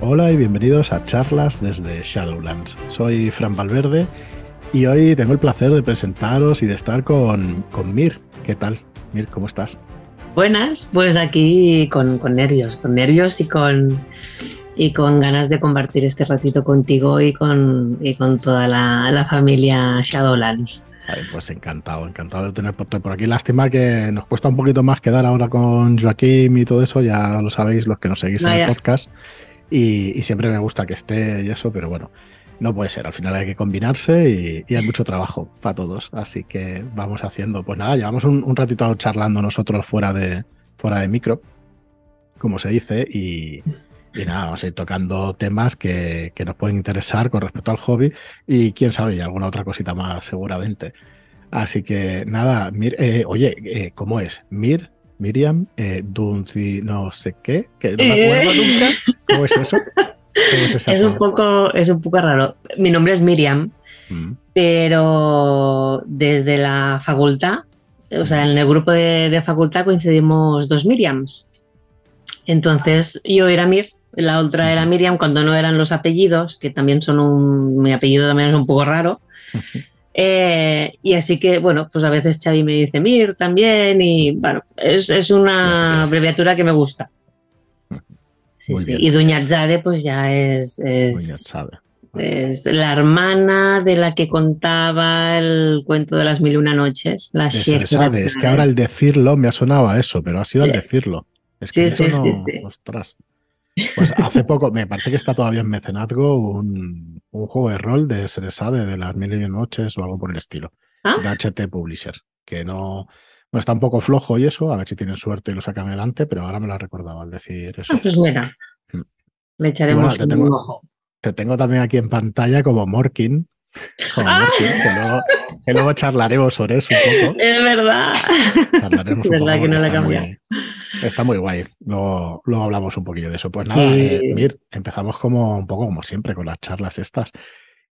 Hola y bienvenidos a charlas desde Shadowlands. Soy Fran Valverde y hoy tengo el placer de presentaros y de estar con, con Mir. ¿Qué tal? Mir, ¿cómo estás? Buenas, pues aquí con, nervios, con nervios y con, y con ganas de compartir este ratito contigo y con, y con toda la, la familia Shadowlands. pues encantado, encantado de tener por aquí. Lástima que nos cuesta un poquito más quedar ahora con Joaquín y todo eso, ya lo sabéis los que nos seguís en el podcast. Y, siempre me gusta que esté y eso, pero bueno, no puede ser. Al final hay que combinarse y, hay mucho trabajo para todos. Así que vamos haciendo. Pues nada, llevamos un, ratito charlando nosotros fuera de, fuera de micro, como se dice, y, nada, vamos a ir tocando temas que, nos pueden interesar con respecto al hobby y quién sabe, y alguna otra cosita más seguramente. Así que nada, Mir, eh, oye, eh, ¿cómo es? Mir Miriam eh, Dunci no sé qué, que no me acuerdo eh. nunca. ¿Cómo es eso? es, un poco, es un poco raro. Mi nombre es Miriam, mm. pero desde la facultad, o sea, en el grupo de, facultad coincidimos dos Miriams. Entonces yo era Mir, la otra era Miriam cuando no eran los apellidos, que también son un. Mi apellido también es un poco raro. Eh, y así que, bueno, pues a veces Xavi me dice Mir también y bueno, es, una abreviatura que me gusta. Sí, sí. Y Doña Zade pues ya es, es, es, la hermana de la que contaba el cuento de las mil y una noches, la Es que ahora el decirlo me ha sonado a eso, pero ha sido el decirlo. Es que sí, sí, sí, Ostras. Pues hace poco, me parece que está todavía en mecenazgo un, juego de rol de Seresade de las mil y noches o algo por el estilo. ¿Ah? De HT Publisher. Que no. Bueno, está un poco flojo y eso, a ver si tienen suerte y lo sacan adelante, pero ahora me lo ha recordado al decir eso. Ah, pues buena. Mm. Le echaremos te tengo, un ojo. Te tengo también aquí en pantalla como Morkin, ¡Ah! que, luego, charlaremos sobre eso un poco. Es verdad. Charlaremos es verdad que no le cambiado. Está muy guay. Luego, hablamos un poquillo de eso. Pues nada, eh, Mir, empezamos como un poco como siempre con las charlas estas.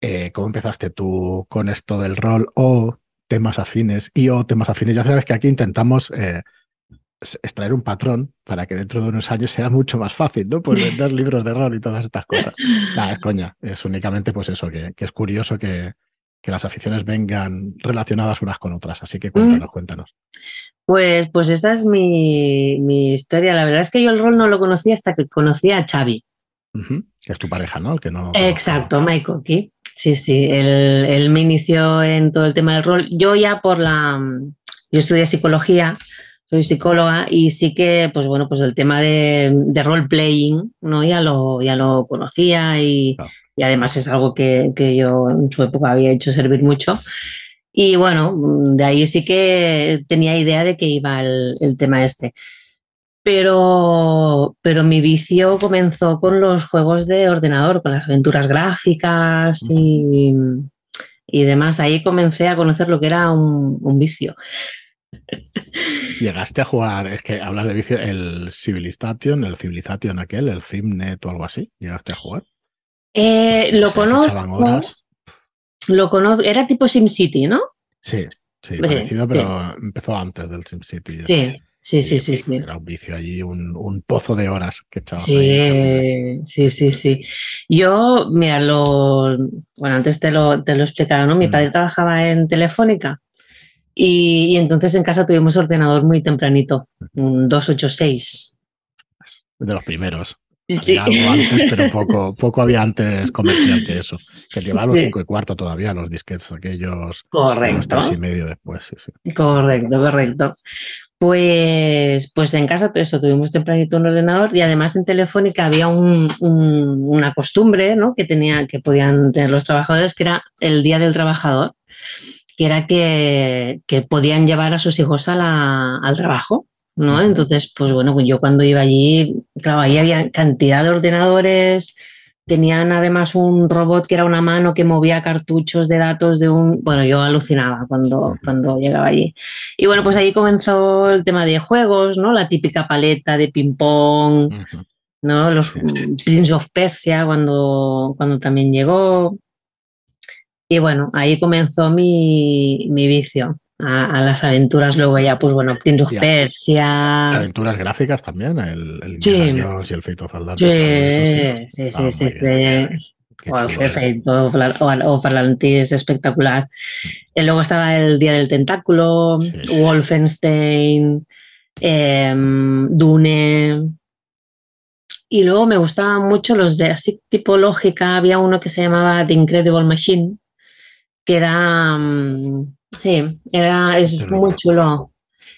Eh, ¿Cómo empezaste tú con esto del rol o temas afines y o temas afines? Ya sabes que aquí intentamos eh, extraer un patrón para que dentro de unos años sea mucho más fácil, ¿no? Pues vender libros de rol y todas estas cosas. Nada, es coña. Es únicamente pues eso, que, es curioso que, que, las aficiones vengan relacionadas unas con otras. Así que cuéntanos, cuéntanos. Pues, pues esa es mi, historia. La verdad es que yo el rol no lo conocía hasta que conocí a Xavi. Que es tu pareja, ¿no? que no Exacto, Mike Sí, sí, él, me inició en todo el tema del rol. Yo ya por la... Yo estudié psicología, soy psicóloga y sí que, pues bueno, pues el tema de, de role-playing, ¿no? Ya lo, ya lo conocía y, y además es algo que, que, yo en su época había hecho servir mucho. Y bueno, de ahí sí que tenía idea de que iba el, tema este. Pero, pero mi vicio comenzó con los juegos de ordenador, con las aventuras gráficas y, y demás. Ahí comencé a conocer lo que era un, un vicio. Llegaste a jugar, es que hablas de vicio, el Civilization, el Civilization aquel, el Filmnet o algo así. ¿Llegaste a jugar? Eh, lo conozco. Lo conozco, era tipo SimCity, ¿no? Sí, sí, parecido, pero empezó antes del SimCity. Sí, sí, sí, sí, sí, Era un vicio allí, un, pozo de horas que echabas sí, ahí. Sí, sí, sí. Yo, mira, lo, bueno, antes te lo, te lo explicaba, ¿no? Mi mm. padre trabajaba en Telefónica y, y, entonces en casa tuvimos ordenador muy tempranito, un 286. De los primeros. Sí. Algo antes, pero poco, poco había antes comercial que eso. Que llevaba los cinco y cuarto todavía, los disquetes aquellos. Correcto. Tres y medio después. Sí, correcto, correcto. Pues, pues en casa eso, tuvimos tempranito un ordenador y además en Telefónica había un, una costumbre ¿no? que, tenía, que podían tener los trabajadores, que era el Día del Trabajador, que era que, que podían llevar a sus hijos a la, al trabajo. ¿No? Entonces, pues bueno, yo cuando iba allí, claro, ahí había cantidad de ordenadores, tenían además un robot que era una mano que movía cartuchos de datos de un... Bueno, yo alucinaba cuando, cuando llegaba allí. Y bueno, pues ahí comenzó el tema de juegos, ¿no? La típica paleta de ping-pong, ¿no? Los Prince of Persia cuando, cuando también llegó. Y bueno, ahí comenzó mi, mi vicio. A, las aventuras. Luego ya, pues bueno, Prince of Persia. Aventuras gráficas también, el, el sí. y el Fate of Atlantis. Sí, sí, sí, sí, O el Fate of Atlantis, espectacular. Y luego estaba el Día del Tentáculo, Wolfenstein, em, Dune. Y luego me gustaban mucho los de así tipológica. Había uno que se llamaba The Incredible Machine, que era. Mm, sí, era, es muy chulo.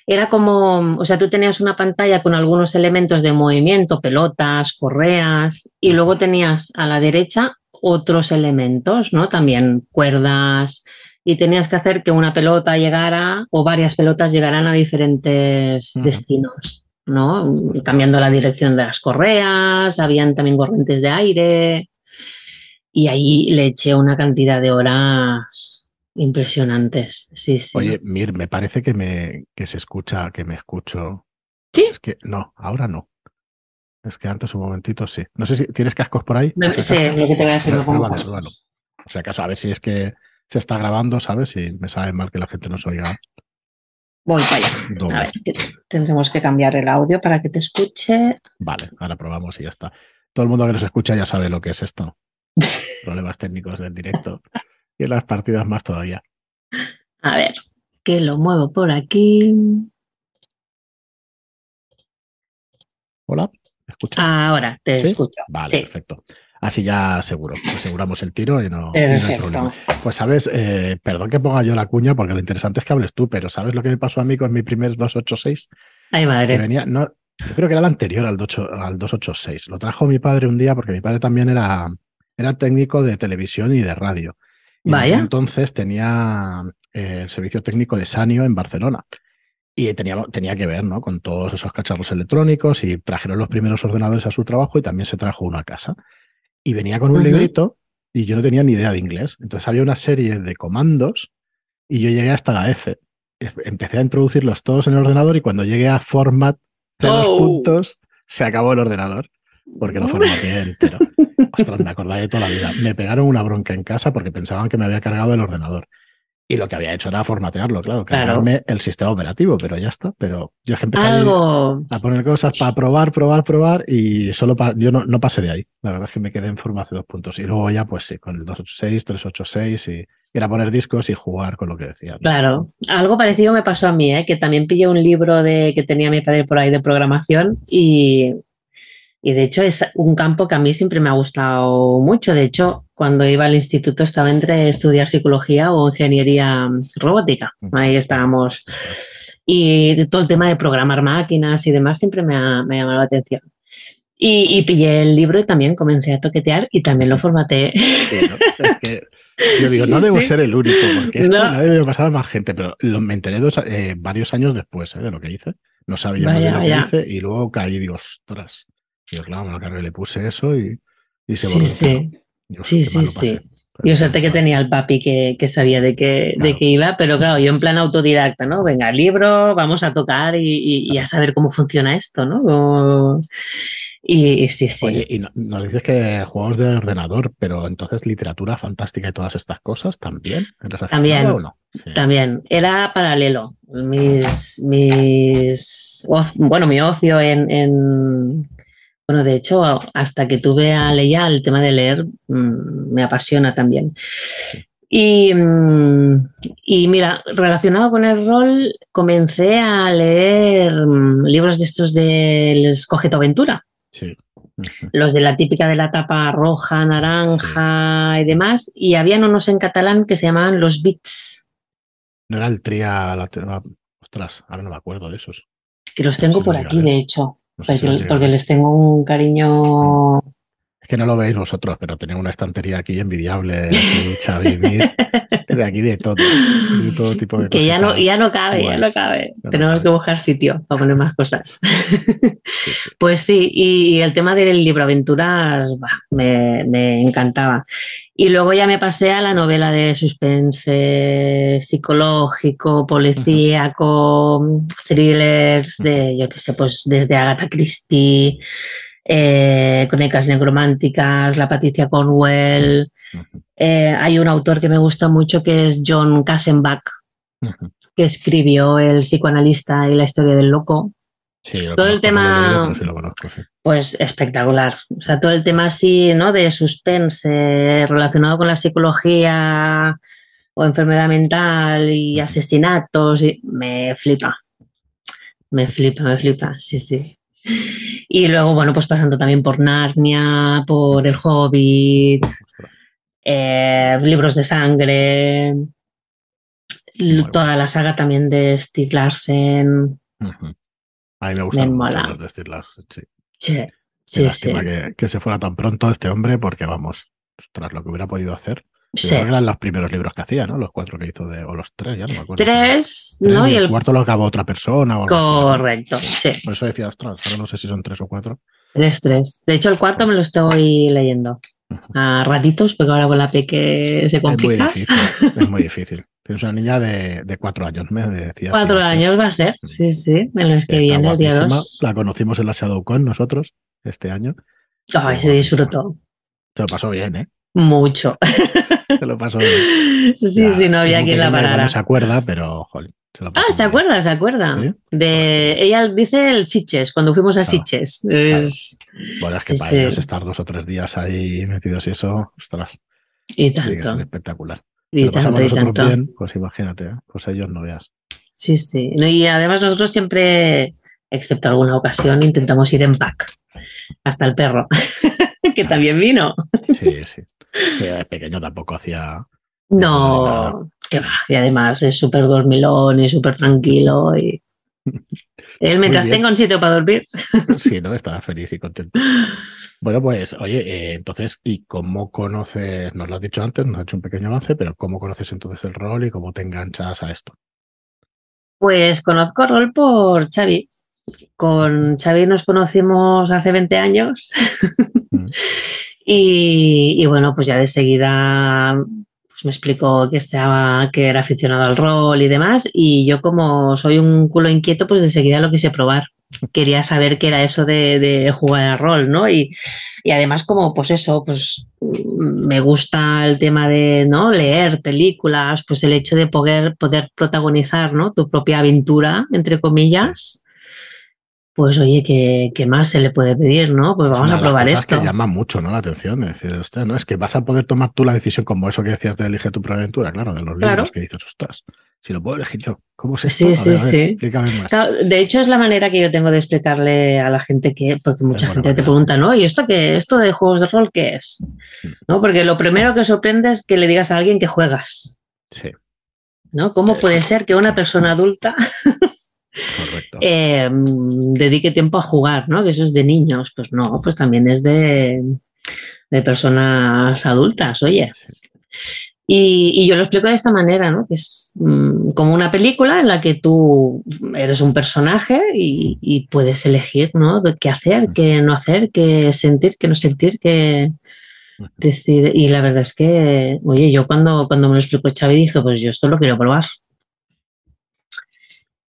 Era como, o sea, tú tenías una pantalla con algunos elementos de movimiento, pelotas, correas, y luego tenías a la derecha otros elementos, ¿no? También cuerdas, y tenías que hacer que una pelota llegara o varias pelotas llegaran a diferentes destinos. ¿no? Cambiando la dirección de las correas, habían también corrientes de aire y ahí le eché una cantidad de horas impresionantes. Sí, sí. Oye, Mir, me parece que me que se escucha, que me escucho. Sí. Es que no, ahora no. Es que antes un momentito sí. No sé si tienes cascos por ahí. sí, lo que te voy a decir. O sea, acaso, a ver si es que se está grabando, ¿sabes? Y me sabe mal que la gente nos oiga Voy para allá. A ver, tendremos que cambiar el audio para que te escuche. Vale, ahora probamos y ya está. Todo el mundo que nos escucha ya sabe lo que es esto. Problemas técnicos del directo. Y en las partidas más todavía. A ver, que lo muevo por aquí. Hola, ¿me escuchas? Ahora te escucho. Vale, perfecto. Así ya seguro, aseguramos el tiro y no, hay problema. Pues sabes, eh, perdón que ponga yo la cuña porque lo interesante es que hables tú, pero ¿sabes lo que me pasó a mí con mi primer 286? Ay, madre. Que venía, no, yo creo que era el anterior al, 286. Lo trajo mi padre un día porque mi padre también era, era técnico de televisión y de radio. Entonces tenía eh, el servicio técnico de Sanio en Barcelona. Y tenía, tenía que ver ¿no? con todos esos cacharros electrónicos y trajeron los primeros ordenadores a su trabajo y también se trajo uno a casa y venía con un librito y yo no tenía ni idea de inglés. Entonces había una serie de comandos y yo llegué hasta la F. Empecé a introducirlos todos en el ordenador y cuando llegué a format de los oh. puntos, se acabó el ordenador porque lo formateé entero. Ostras, me acordaba de toda la vida. Me pegaron una bronca en casa porque pensaban que me había cargado el ordenador. Y lo que había hecho era formatearlo, claro, cargarme el sistema operativo, pero ya está. Pero yo es que empecé a poner cosas para probar, probar, probar y solo yo no, no, pasé de ahí. La verdad es que me quedé en formato dos puntos. Y luego ya, pues sí, con el 286, 386 y era poner discos y jugar con lo que decía. Claro, algo parecido me pasó a mí, ¿eh? que también pillé un libro de que tenía mi padre por ahí de programación y y de hecho es un campo que a mí siempre me ha gustado mucho. De hecho, cuando iba al instituto estaba entre estudiar psicología o ingeniería robótica. Ahí estábamos. Y todo el tema de programar máquinas y demás siempre me ha, me llamado la atención. Y, pillé el libro y también comencé a toquetear y también lo formateé. yo digo, no debo ser el único, porque esto no. debe pasar a más gente, pero me enteré eh, varios años después eh, de lo que hice. No sabía muy bien lo que hice y luego caí, digo, ostras. Y claro, me lo cargué, le puse eso y, y se Sí, sí. sí, sí, sí. Yo suerte que tenía el papi que, que sabía de qué, de qué iba, pero claro, yo en plan autodidacta, ¿no? Venga, libro, vamos a tocar y, y, a saber cómo funciona esto, ¿no? Y, sí, sí. Oye, y nos dices que juegos de ordenador, pero entonces literatura fantástica y todas estas cosas también. también, o no? también. Era paralelo. Mis, mis, bueno, mi ocio en bueno, de hecho, hasta que tuve a Leia, el tema de leer mm, me apasiona también. Mm, y, mira, relacionado con el rol, comencé a leer mm, libros de estos del Escoge tu aventura. Sí. Los de la típica de la tapa roja, naranja y demás. Y habían unos en catalán que se llamaban los Bits. No era el tria, ostras, ahora no me acuerdo de esos. Que los tengo por aquí, de hecho porque, les tengo un cariño. Que no lo veis vosotros, pero tenía una estantería aquí envidiable, Xavi, de aquí de todo, de todo tipo de Que ya no, ya no cabe, ya no cabe. Tenemos que buscar sitio para poner más cosas. Pues sí, y el tema del libro aventuras me, me, encantaba. Y luego ya me pasé a la novela de suspense psicológico, policíaco, thrillers, de, yo qué sé, pues desde Agatha Christie, eh, Crónicas Negrománticas, La Patricia Cornwell. Eh, hay un autor que me gusta mucho que es John Katzenbach, que escribió el psicoanalista y la historia del loco. Sí, todo el tema, sí lo conozco, sí. pues espectacular. O sea, todo el tema así, ¿no? De suspense relacionado con la psicología o enfermedad mental y asesinatos, y me flipa. Me flipa, me flipa, sí, sí. Y luego, bueno, pues pasando también por Narnia, por El Hobbit, eh, libros de sangre, toda la saga también de Steve Larsen. A mí me gustan mucho los de Steve Larsen, sí. Sí, sí, lástima Que, que, se fuera tan pronto este hombre, porque vamos, tras lo que hubiera podido hacer. Sí. Eran los primeros libros que hacía, ¿no? Los cuatro que hizo de, o los tres, ya no me acuerdo. Tres, ¿no? Y, el, cuarto lo acabó otra persona. O Correcto, así, sí. Por eso decía, ostras, ahora no sé si son tres o cuatro. Tres, tres. De hecho, el cuarto me lo estoy leyendo a ratitos, porque ahora con la que se complica. Es muy difícil, es muy difícil. Tienes una niña de, de, cuatro años, me decía. Cuatro años va a ser, sí, sí, en los que viene el día dos. La conocimos en la ShadowCon nosotros este año. Ay, se disfrutó. Se lo pasó bien, ¿eh? Mucho. Se lo pasó bien. Sí, sí, no había quien la parara. No se acuerda, pero, joder. ah, se acuerda, se acuerda. De, ella dice el Siches, cuando fuimos a Siches. Es... Bueno, es que para ellos estar dos o tres días ahí metidos y eso, ostras. Y tanto. espectacular. Y tanto, y tanto. bien, pues imagínate, ¿eh? pues ellos no veas. Sí, sí. No, y además nosotros siempre, excepto alguna ocasión, intentamos ir en pack. Hasta el perro, que también vino. Sí, sí. De pequeño tampoco hacía. No, que va. Y además es súper dormilón y súper tranquilo. Y... Él, mientras tenga un sitio para dormir. Sí, ¿no? Estaba feliz y contento. Bueno, pues, oye, eh, entonces, ¿y cómo conoces? Nos lo has dicho antes, nos has hecho un pequeño avance, pero ¿cómo conoces entonces el rol y cómo te enganchas a esto? Pues conozco el rol por Xavi. Con Xavi nos conocimos hace 20 años. Mm. y, y, bueno, pues ya de seguida pues me explicó que estaba, que era aficionado al rol y demás. Y yo, como soy un culo inquieto, pues de seguida lo quise probar. Quería saber qué era eso de, jugar al rol, ¿no? Y, y, además, como pues eso, pues me gusta el tema de ¿no? leer películas, pues el hecho de poder, poder protagonizar ¿no? tu propia aventura, entre comillas pues oye, ¿qué, ¿qué, más se le puede pedir, no? Pues vamos a probar esto. que llama mucho ¿no? la atención. Es decir, usted, ¿no? Es que vas a poder tomar tú la decisión como eso que decías de elige tu propia aventura, claro, de los libros claro. que dices, ostras, si lo puedo elegir yo, ¿cómo es esto? Sí, sí, ver, sí. Explícame más. Claro, de hecho, es la manera que yo tengo de explicarle a la gente que, porque mucha es gente te pregunta, ¿no? ¿Y esto qué? ¿Esto de juegos de rol qué es? ¿No? Porque lo primero que sorprende es que le digas a alguien que juegas. Sí. ¿No? ¿Cómo puede ser que una persona adulta Correcto. Eh, dedique tiempo a jugar, ¿no? Que eso es de niños. Pues no, pues también es de, de personas adultas, oye. Sí. Y, y, yo lo explico de esta manera, ¿no? Que es mmm, como una película en la que tú eres un personaje y, y puedes elegir, ¿no? Qué hacer, qué no hacer, qué sentir, qué no sentir, qué decir. Y la verdad es que, oye, yo cuando, cuando me lo explicó Xavi dije, pues yo esto lo quiero probar.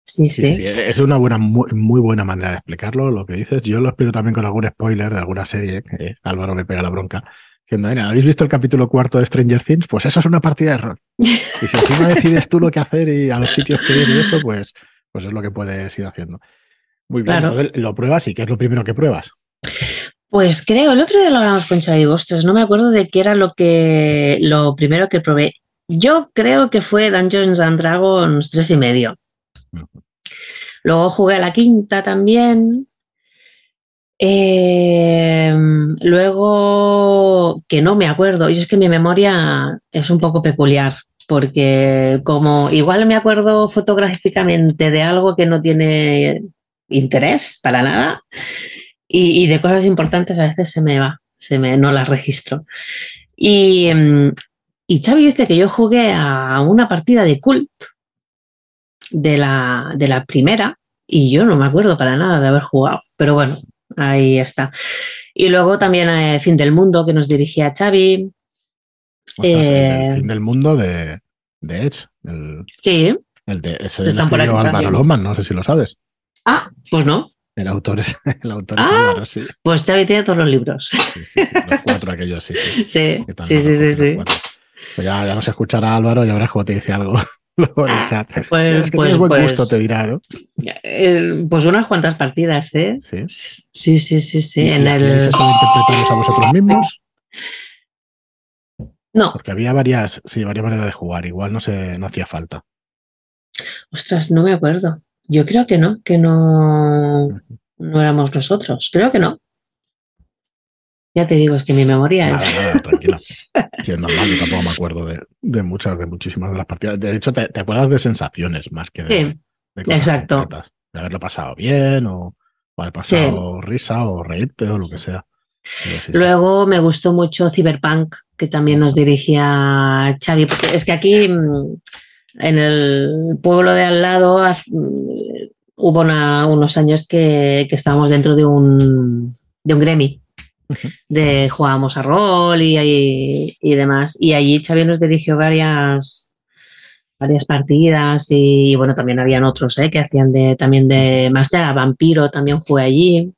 Sí, sí, sí, sí. Es una buena, muy, muy, buena manera de explicarlo, lo que dices. Yo lo explico también con algún spoiler de alguna serie, que Álvaro me pega la bronca. Diciendo, ¿habéis visto el capítulo cuarto de Stranger Things? Pues eso es una partida de rol. Y si encima decides tú lo que hacer y a los sitios que ir y eso, pues, pues es lo que puedes ir haciendo. Muy bien, Claro. entonces lo pruebas y ¿qué es lo primero que pruebas? Pues creo, el otro día lo hablamos con Xavi Ostras, no me acuerdo de qué era lo que lo primero que probé. Yo creo que fue Dungeons and Dragons tres y medio. Luego jugué a la quinta también. Eh, luego, que no me acuerdo, y es que mi memoria es un poco peculiar, porque como igual me acuerdo fotográficamente de algo que no tiene interés para nada, y, de cosas importantes a veces se me va, se me, no las registro. Y, y Xavi dice que yo jugué a una partida de cult de la, de la primera y yo no me acuerdo para nada de haber jugado, pero bueno, ahí está. Y luego también eh, Fin del Mundo que nos dirigía Xavi. Eh, el fin del mundo de, de Edge. El, sí. El de, ese Están por aquí Álvaro Loman, no sé si lo sabes. Ah, pues no. El autor es, el autor ah, es Álvaro, sí. Pues Xavi tiene todos los libros. Sí, sí, sí, los cuatro aquellos, sí. Sí, sí, sí, sí. sí, sí. Pues ya, ya nos escuchará Álvaro y ahora como te dice algo. El chat. Pues, es que pues, buen gusto, pues, te dirá, ¿no? Eh, pues unas cuantas partidas, ¿eh? Sí. Sí, sí, sí, sí. ¿Y, en el... ¿Se suele interpretaros a vosotros mismos? No. Porque había varias, sí, varias maneras de jugar. Igual no se, no hacía falta. Ostras, no me acuerdo. Yo creo que no, que no, no éramos nosotros. Creo que no. Ya te digo, es que mi memoria nada, es. Nada, tranquila. Sí, es normal, yo tampoco me acuerdo de, de, muchas, de muchísimas de las partidas. De hecho, te, te acuerdas de sensaciones más que de, sí, de cosas exacto. Concretas, de haberlo pasado bien o, o haber pasado sí. risa o reírte o lo que sea. Sí, Luego me gustó mucho Cyberpunk, que también nos dirigía Xavi, porque es que aquí mm, en el pueblo de al lado mm, hubo una, unos años que, que, estábamos dentro de un, de un gremi de jugábamos a rol y, y, y, demás. Y allí Xavi nos dirigió varias, varias partidas y, bueno, también habían otros ¿eh? que hacían de, también de Master a Vampiro, también jugué allí.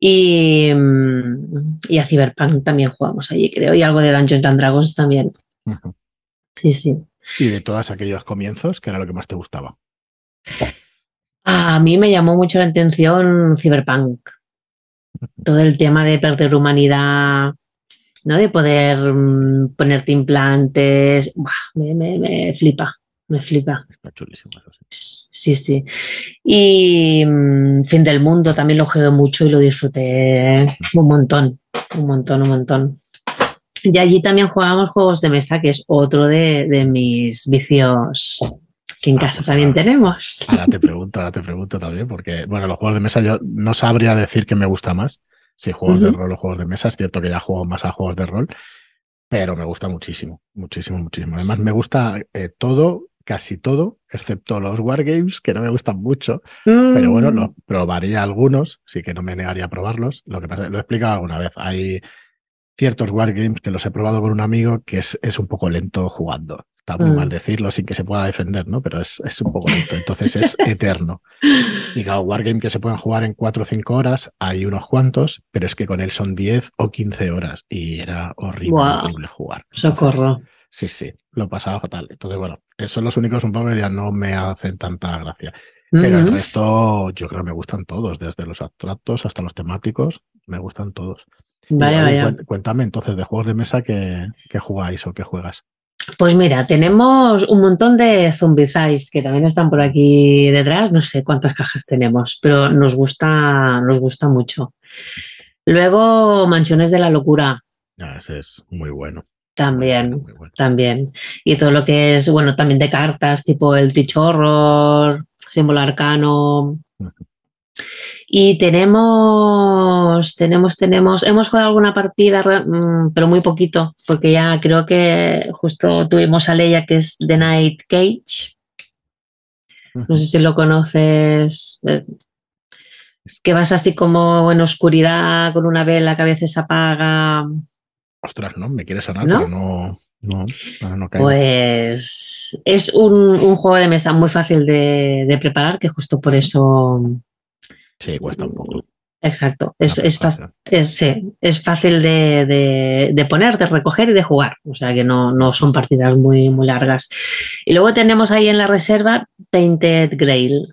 Y, y, a Cyberpunk también jugamos allí, creo, y algo de Dungeons and Dragons también. Uh -huh. Sí, sí. ¿Y de todos aquellos comienzos, qué era lo que más te gustaba? A mí me llamó mucho la atención Cyberpunk todo el tema de perder humanidad, ¿no? De poder mmm, ponerte implantes, ¡buah! Me, me, me, flipa, me flipa. Está chulísimo sí. Sí, sí. Y mmm, Fin del Mundo también lo jugué mucho y lo disfruté un montón, un montón, un montón. Y allí también jugábamos juegos de mesa, que es otro de, de mis vicios que en casa ah, pues también ahora, tenemos. Ahora te pregunto, ahora te pregunto también, porque, bueno, los juegos de mesa yo no sabría decir que me gusta más. Si juegos uh -huh. de rol o juegos de mesa, es cierto que ya juego más a juegos de rol, pero me gusta muchísimo, muchísimo, muchísimo. Además, me gusta eh, todo, casi todo, excepto los wargames, que no me gustan mucho, mm. pero bueno, lo, probaría algunos, sí que no me negaría a probarlos. Lo que pasa, lo he explicado alguna vez, hay ciertos wargames que los he probado con un amigo que es, es un poco lento jugando está muy mm. mal decirlo sin que se pueda defender, ¿no? Pero es, es un poco lento, entonces es eterno. Y claro, Wargame que se pueden jugar en 4 o 5 horas, hay unos cuantos, pero es que con él son 10 o 15 horas y era horrible, wow. horrible jugar. Entonces, Socorro. Sí, sí, lo pasaba fatal. Entonces, bueno, son los únicos un poco que ya no me hacen tanta gracia. Pero uh -huh. el resto, yo creo que me gustan todos, desde los abstractos hasta los temáticos, me gustan todos. Vaya, y, vaya. Cuéntame entonces de juegos de mesa que, que jugáis o que juegas. Pues mira, tenemos un montón de Zombicides que también están por aquí detrás. No sé cuántas cajas tenemos, pero nos gusta, nos gusta mucho. Luego, Mansiones de la Locura. Ah, ese es muy bueno. También, muy bueno. también. Y todo lo que es, bueno, también de cartas, tipo el Teach Horror, Símbolo Arcano. Uh -huh. Y tenemos, tenemos, tenemos, hemos jugado alguna partida, mm, pero muy poquito, porque ya creo que justo tuvimos a Leia, que es The Night Cage. No sé si lo conoces. Eh, que vas así como en oscuridad, con una vela que a veces apaga. Ostras, no, me quiere sonar, ¿No? pero no. No, no pues es un, un, juego de mesa muy fácil de, de preparar, que justo por eso Sí, cuesta un poco. Exacto, es, es, es, sí, es fácil de, de, de, poner, de recoger y de jugar, o sea que no, no son partidas muy, muy largas. Y luego tenemos ahí en la reserva Tainted Grail.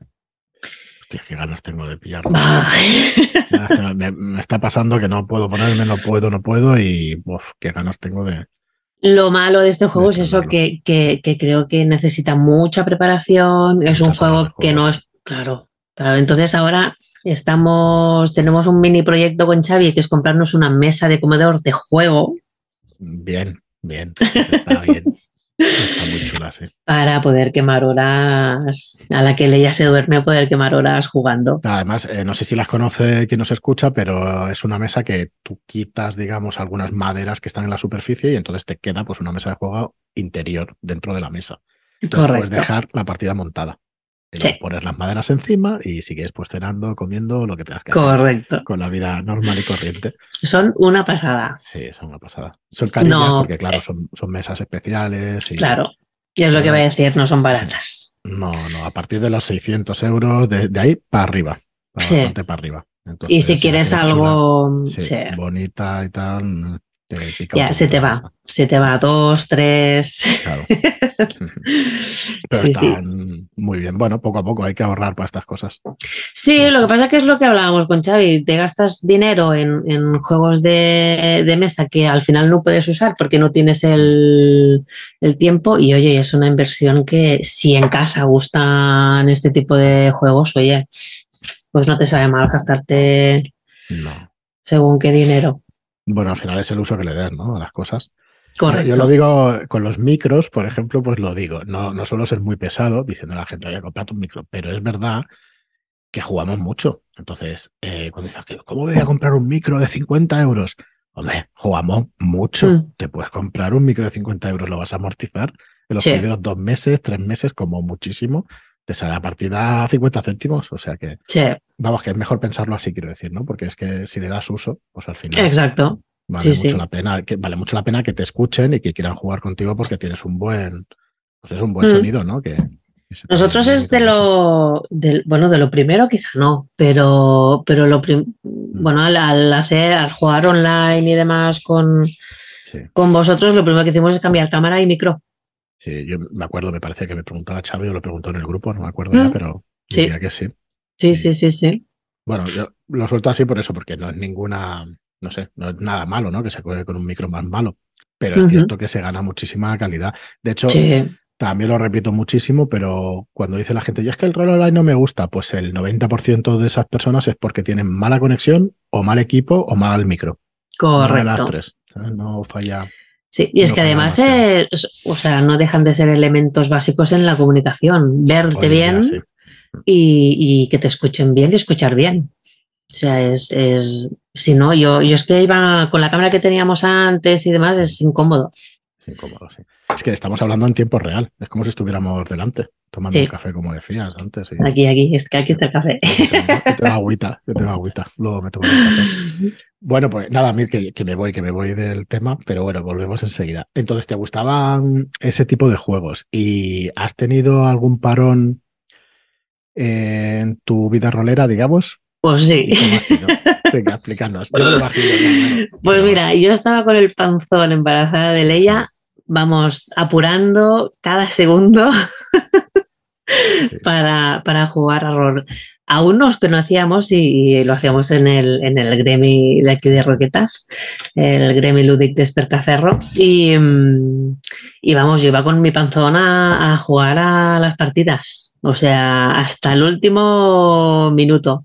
Hostia, qué ganas tengo de pillarlo. me, me, está pasando que no puedo ponerme, no puedo, no puedo y uf, qué ganas tengo de... Lo malo de este juego de es eso, que, que, que, creo que necesita mucha preparación, es un juego que no es... Claro, claro, entonces ahora Estamos, tenemos un mini proyecto con Xavi que es comprarnos una mesa de comedor de juego. Bien, bien, está bien. Está muy chula, sí. Para poder quemar horas, a la que ella se duerme, poder quemar horas jugando. Además, eh, no sé si las conoce quien nos escucha, pero es una mesa que tú quitas, digamos, algunas maderas que están en la superficie y entonces te queda pues una mesa de juego interior dentro de la mesa. Entonces Correcto. puedes dejar la partida montada. Sí. Poner las maderas encima y sigues pues cenando, comiendo, lo que tengas que Correcto. hacer. Con la vida normal y corriente. Son una pasada. Sí, son una pasada. Son carillas no, porque, claro, eh, son, son, mesas especiales. Y, claro, y es lo que voy a decir, no son baratas. No, no, a partir de los 600 euros, de, de ahí para arriba. Para sí. bastante para arriba. Entonces, y si quieres algo sí, sí. bonita y tal, ya se te va, se te va dos, tres. Claro. Pero están muy bien. Bueno, poco a poco hay que ahorrar para estas cosas. Sí, lo que pasa que es lo que hablábamos con Xavi. Te gastas dinero en, juegos de, mesa que al final no puedes usar porque no tienes el, tiempo. Y oye, es una inversión que si en casa gustan este tipo de juegos, oye, pues no te sabe mal gastarte según qué dinero. Bueno, al final es el uso que le des, ¿no? A las cosas. Correcto. Yo lo digo con los micros, por ejemplo, pues lo digo. No, no suelo ser muy pesado diciendo a la gente, a comprar un micro, pero es verdad que jugamos mucho. Entonces, eh, cuando dices, ¿cómo voy a comprar un micro de 50 euros? Hombre, jugamos mucho. Mm. Te puedes comprar un micro de 50 euros, lo vas a amortizar en los primeros dos meses, tres meses, como muchísimo. Te sale a partir de 50 céntimos. O sea que, vamos, que es mejor pensarlo así, quiero decir, ¿no? Porque es que si le das uso, pues al final. Exacto. Vale mucho la pena, que vale mucho la pena que te escuchen y que quieran jugar contigo porque tienes un buen, pues es un buen mm. sonido, ¿no? Que, nosotros es de lo, bueno, de lo primero quizá no, pero, pero lo mm. bueno, al, hacer, al jugar online y demás con, con vosotros, lo primero que hicimos es cambiar cámara y micro. Sí, yo me acuerdo, me parece que me preguntaba Xavi o lo preguntó en el grupo, no me acuerdo ya, mm. pero diría que sí. Sí, sí, sí, sí. Bueno, yo lo suelto así por eso, porque no es ninguna, no sé, no es nada malo, ¿no? Que se juegue con un micro más malo, pero es cierto que se gana muchísima calidad. De hecho, también lo repito muchísimo, pero cuando dice la gente, y es que el rol online no me gusta, pues el 90% de esas personas es porque tienen mala conexión o mal equipo o mal micro. Correcto. las tres. No falla. Sí, y es que además, o sea, no dejan de ser elementos básicos en la comunicación. Verte bien y, que te escuchen bien y escuchar bien. O sea, es, es si no, yo, yo es que iba con la cámara que teníamos antes y demás, es incómodo. Es incómodo, sí. Es que estamos hablando en tiempo real. Es como si estuviéramos delante, tomando un café, como decías antes. Aquí, aquí, es que aquí está el café. Yo tengo agüita, yo tengo agüita. Luego me tomo el café. Bueno, pues nada, Mir, que, que, me voy, que me voy del tema, pero bueno, volvemos enseguida. Entonces, ¿te gustaban ese tipo de juegos? ¿Y has tenido algún parón en tu vida rolera, digamos? Pues sí. Venga, explícanos. pues mira, yo estaba con el panzón embarazada de Leia vamos apurando cada segundo para, para, jugar a rol. Aún nos conocíamos y, lo hacíamos en el, en el Gremi de aquí de Roquetas, el Gremi Ludic Despertaferro. Y, mm, y vamos, yo iba con mi panzón a, jugar a las partidas, o sea, hasta el último minuto.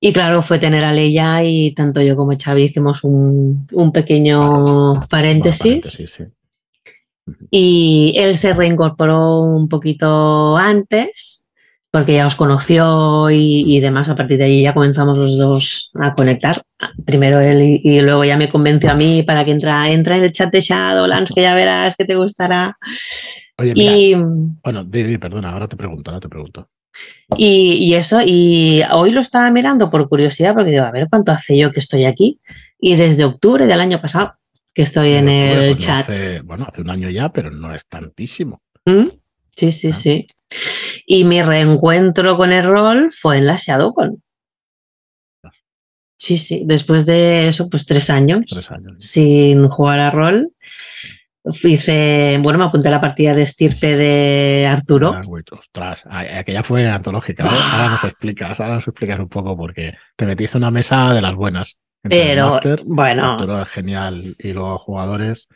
Y claro, fue tener a Leia y tanto yo como Xavi hicimos un, un pequeño paréntesis y él se reincorporó un poquito antes porque ya os conoció y, demás. A partir de ahí ya comenzamos los dos a conectar. Primero él y, luego ya me convenció a mí para que entra, entra en el chat de Shadowlands, que ya verás que te gustará. Oye, mira, bueno, perdona, ahora te pregunto, ahora te pregunto. Y, y, eso, y hoy lo estaba mirando por curiosidad, porque digo, a ver cuánto hace yo que estoy aquí. Y desde octubre del año pasado que estoy en el pues chat. bueno, hace un año ya, pero no es tantísimo. ¿Mm? Sí, sí, ah. sí. Y mi reencuentro con el rol fue en la ShadowCon. Sí, sí, después de eso, pues tres años, tres años. sin jugar a rol. Hice, bueno, me apunté a la partida de estirpe de Arturo. ostras, aquella fue antológica. Ahora nos explicas, ahora nos explicas un poco porque te metiste en una mesa de las buenas. Pero bueno. es genial. Y los jugadores.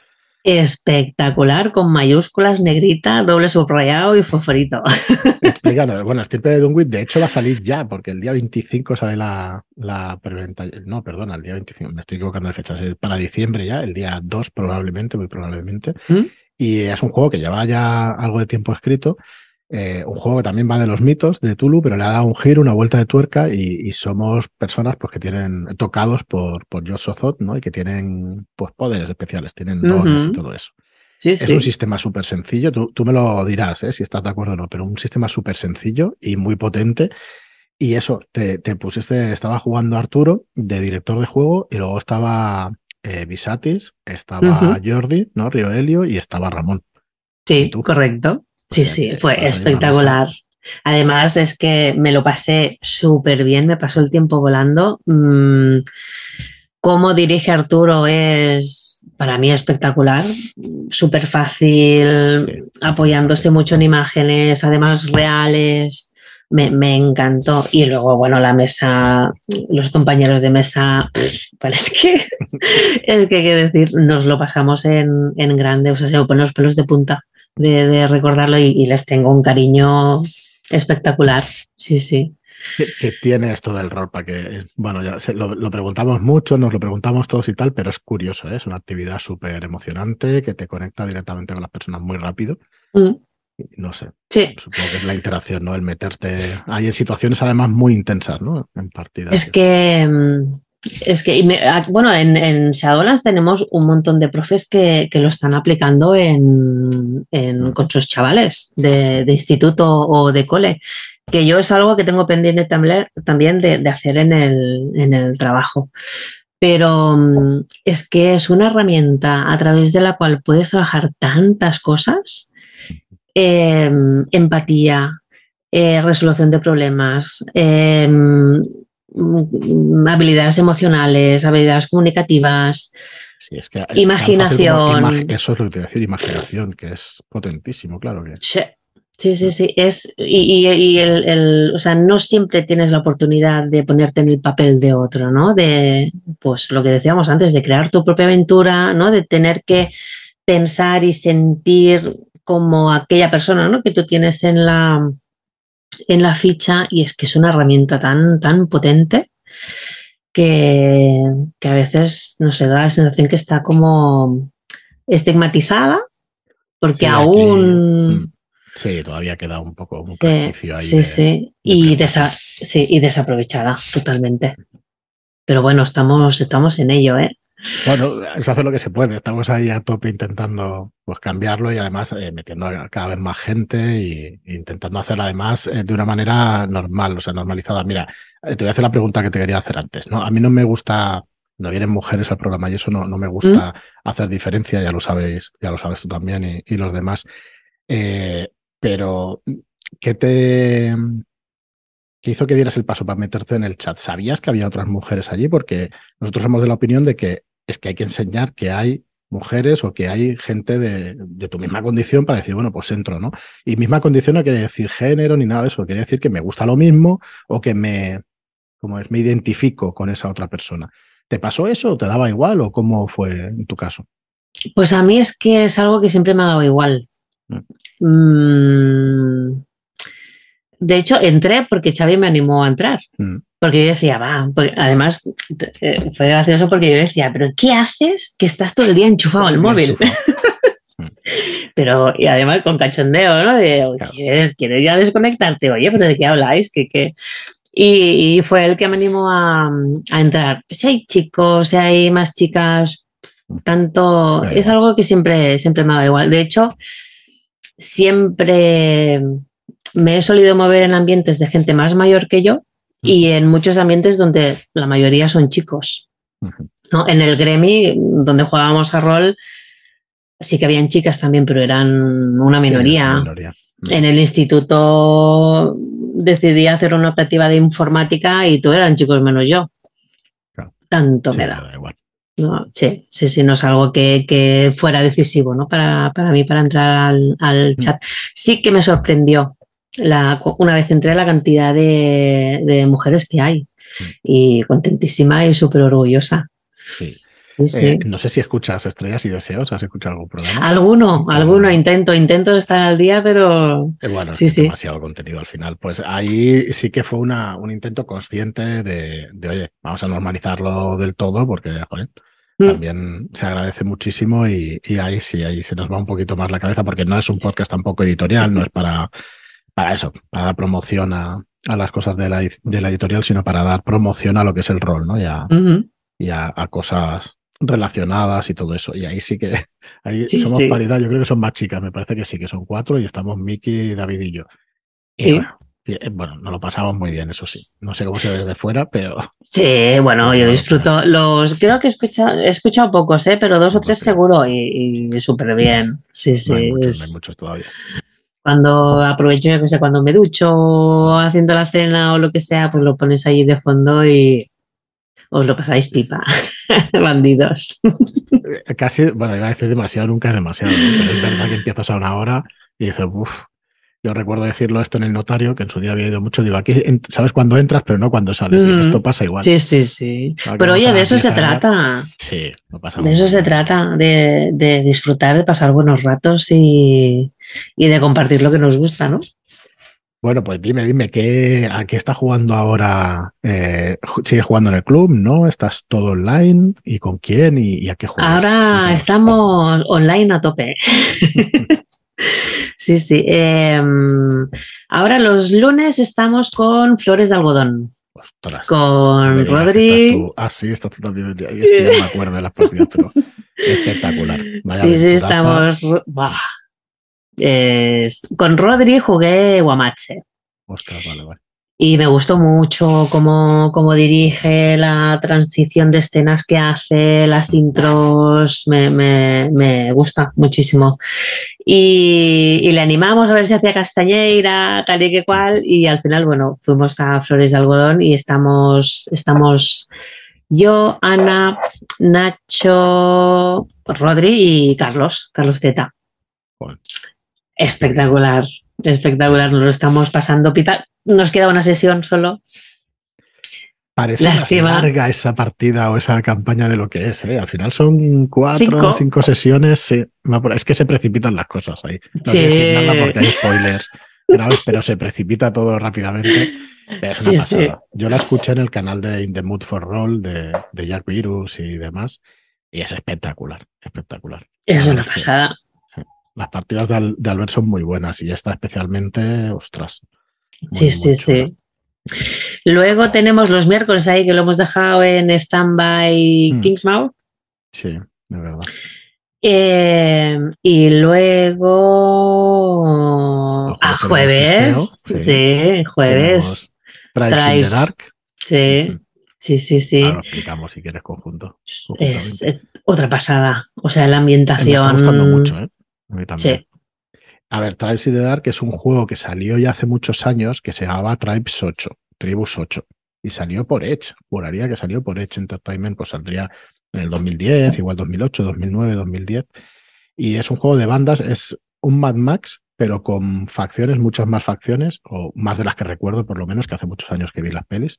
Espectacular, con mayúsculas, negrita, doble subrayado y fosforito. Explícanos. Bueno, estirpe de Dunwich, de hecho va a salir ya, porque el día 25 sale la, la preventa. No, perdona, el día 25, me estoy equivocando de fechas. Para diciembre ya, el día 2 probablemente, muy probablemente. ¿Mm? Y es un juego que lleva ya algo de tiempo escrito eh, un juego que también va de los mitos de Tulu, pero le ha dado un giro, una vuelta de tuerca y, somos personas pues, que tienen tocados por, por Josh Sozot, ¿no? Y que tienen pues, poderes especiales, tienen dones y todo eso. es un sistema súper sencillo, tú, me lo dirás ¿eh? si estás de acuerdo o no, pero un sistema súper sencillo y muy potente. Y eso, te, pusiste, estaba jugando Arturo de director de juego y luego estaba eh, Visatis, estaba Jordi, ¿no? Río Helio y estaba Ramón. Sí, correcto. Sí, sí, fue espectacular. Además es que me lo pasé súper bien, me pasó el tiempo volando. Mm, cómo dirige Arturo es para mí espectacular, súper fácil, apoyándose mucho en imágenes, además reales. Me, me, encantó. Y luego, bueno, la mesa, los compañeros de mesa, pues es que, es que, hay que decir, nos lo pasamos en, en grande, o sea, se me ponen los pelos de punta de, de recordarlo y, y les tengo un cariño espectacular. Sí, sí. ¿Qué, tiene esto del rol? Para que, bueno, ya lo, lo, preguntamos mucho, nos lo preguntamos todos y tal, pero es curioso, ¿eh? es una actividad súper emocionante que te conecta directamente con las personas muy rápido. Mm. No sé. Sí. Supongo que es la interacción, ¿no? El meterte ahí en situaciones además muy intensas, ¿no? En partidas. Es que. Es que, bueno, en, en Shadowlands tenemos un montón de profes que, que lo están aplicando en, en, con sus chavales de, de, instituto o de cole que yo es algo que tengo pendiente también de, hacer en el, en el, trabajo. Pero mm, es que es una herramienta a través de la cual puedes trabajar tantas cosas, eh, empatía, eh, resolución de problemas, eh, habilidades emocionales, habilidades comunicativas, sí, es que imaginación. eso es lo que te voy a decir, imaginación, que es potentísimo, claro que. Sí. Sí, sí, sí. Es, y, y el, el, o sea, no siempre tienes la oportunidad de ponerte en el papel de otro, ¿no? De, pues lo que decíamos antes, de crear tu propia aventura, ¿no? De tener que pensar y sentir como aquella persona, ¿no? Que tú tienes en la, en la ficha y es que es una herramienta tan, tan potente que, que a veces, no sé, da la sensación que está como estigmatizada porque sí, aún... Mm. Sí, todavía queda un poco un sí, ahí. Sí, de, sí. De y, desa sí, y desaprovechada totalmente. Pero bueno, estamos, estamos en ello, ¿eh? Bueno, se hace lo que se puede. Estamos ahí a tope intentando pues, cambiarlo y además eh, metiendo cada vez más gente e intentando hacerlo además eh, de una manera normal, o sea, normalizada. Mira, eh, te voy a hacer la pregunta que te quería hacer antes. ¿no? A mí no me gusta, no vienen mujeres al programa y eso no, no me gusta ¿Mm? hacer diferencia, ya lo sabéis, ya lo sabes tú también y, y los demás. Eh, pero, ¿qué te qué hizo que dieras el paso para meterte en el chat? ¿Sabías que había otras mujeres allí? Porque nosotros somos de la opinión de que es que hay que enseñar que hay mujeres o que hay gente de, de, tu misma condición para decir, bueno, pues entro, ¿no? Y misma condición no quiere decir género ni nada de eso, quiere decir que me gusta lo mismo o que me, como es, me identifico con esa otra persona. ¿Te pasó eso? ¿Te daba igual o cómo fue en tu caso? Pues a mí es que es algo que siempre me ha dado igual. Mm. De hecho, entré porque Xavi me animó a entrar. Mm. Porque yo decía, va, además eh, fue gracioso porque yo decía, pero ¿qué haces que estás todo el día enchufado al móvil? Mm. pero, y además con cachondeo, ¿no? De, ¿quieres, ¿quieres, ya desconectarte? Oye, pero ¿de qué habláis? ¿Qué, qué? Y, y, fue el que me animó a, a, entrar. Si hay chicos, si hay más chicas, tanto, es algo que siempre, siempre me ha dado igual. De hecho, siempre me he solido mover en ambientes de gente más mayor que yo y en muchos ambientes donde la mayoría son chicos. ¿no? En el Gremi, donde jugábamos a rol, sí que habían chicas también, pero eran una minoría. Sí, una minoría. En el instituto decidí hacer una optativa de informática y todos eran chicos menos yo. Claro. Tanto sí, me da. da igual. No, sí, sí, sí, no es algo que, que fuera decisivo ¿no? para, para, mí para entrar al, al, chat. Sí que me sorprendió la, una vez entré la cantidad de, de mujeres que hay y contentísima y súper orgullosa. Sí. Sí, sí. Eh, no sé si escuchas Estrellas y Deseos, ¿has escuchado algún programa? Alguno, alguno, intento, intento estar al día, pero... Eh, bueno, sí, es sí. demasiado contenido al final. Pues ahí sí que fue una, un intento consciente de, de, oye, vamos a normalizarlo del todo porque, joder, mm. también se agradece muchísimo y, y, ahí sí, ahí se nos va un poquito más la cabeza porque no es un podcast tampoco editorial, no es para, para eso, para dar promoción a, a las cosas de la, de la, editorial, sino para dar promoción a lo que es el rol, ¿no? Y a, uh -huh. y a, a cosas relacionadas y todo eso. Y ahí sí que ahí sí, somos sí. paridad. Yo creo que son más chicas, me parece que sí, que son cuatro y estamos Miki, David y yo. Y sí. bueno, y, eh, bueno, nos lo pasamos muy bien, eso sí. No sé cómo se ve desde fuera, pero. Sí, bueno, yo disfruto. Los creo que he escuchado, he escuchado pocos, ¿eh? pero dos o tres seguro y, y súper bien. Sí, sí. No hay, muchos, no hay muchos todavía. Cuando aprovecho, yo sé, cuando me ducho haciendo la cena o lo que sea, pues lo pones ahí de fondo y, os lo pasáis pipa, bandidos. Eh, casi, bueno, iba a decir demasiado, nunca es demasiado, pero es verdad que empiezas a una hora y dices, uff, yo recuerdo decirlo esto en el notario, que en su día había ido mucho. Digo, aquí sabes cuándo entras, pero no cuando sales. esto pasa igual. Sí, sí, sí. Pero oye, de eso se trata. Sí, no pasa De eso se trata, de, disfrutar, de pasar buenos ratos y, de compartir lo que nos gusta, ¿no? Bueno, pues dime, dime, ¿qué, ¿a qué está jugando ahora? Eh, ¿Sigues jugando en el club? ¿No? ¿Estás todo online? ¿Y con quién? ¿Y, a qué juegas? Ahora estamos online a tope. Sí, sí. Em, ahora los lunes estamos con Flores de Algodón. Ostras. Con Rodri. Ah, sí, está tú también. Es que ya me acuerdo de las partidas, pero espectacular. sí, sí, estamos. con Rodri jugué Guamache. Ostras, vale, vale y me gustó mucho cómo, cómo, dirige la transición de escenas que hace, las intros, me, me, me gusta muchísimo. Y, y, le animamos a ver si hacía Castañeira, tal y que cual, y al final, bueno, fuimos a Flores de Algodón y estamos, estamos yo, Ana, Nacho, Rodri y Carlos, Carlos Zeta. Espectacular, espectacular, nos lo estamos pasando pipa nos queda una sesión solo. Parece más larga esa partida o esa campaña de lo que es. ¿eh? Al final son cuatro o cinco sesiones. Es que se precipitan las cosas ahí. No sí. decir nada porque hay spoilers, pero se precipita todo rápidamente. Es una pasada. Yo la escuché en el canal de In the Mood for Roll de, Jack Virus y demás. Y es espectacular, espectacular. Es una pasada. Las partidas de, de Albert son muy buenas y esta especialmente, ostras, sí, sí, sí. Luego tenemos los miércoles ahí que lo hemos dejado en Standby mm. Kingsmouth. Sí, de verdad. Eh, y luego a jueves, sí. jueves. Tribes, Dark. Sí, sí, sí, sí. lo explicamos si quieres conjunto. Es otra pasada. O sea, la ambientación. Me está gustando mucho, ¿eh? A mí también. Sí. A ver, Tribes in the Dark es un juego que salió ya hace muchos años que se llamaba Tribes 8, Tribus 8. Y salió por Edge. Juraría que salió por Edge Entertainment, pues saldría en el 2010, igual 2008, 2009, 2010. Y es un juego de bandas, es un Mad Max, pero con facciones, muchas más facciones, o más de las que recuerdo, por lo menos, que hace muchos años que vi las pelis.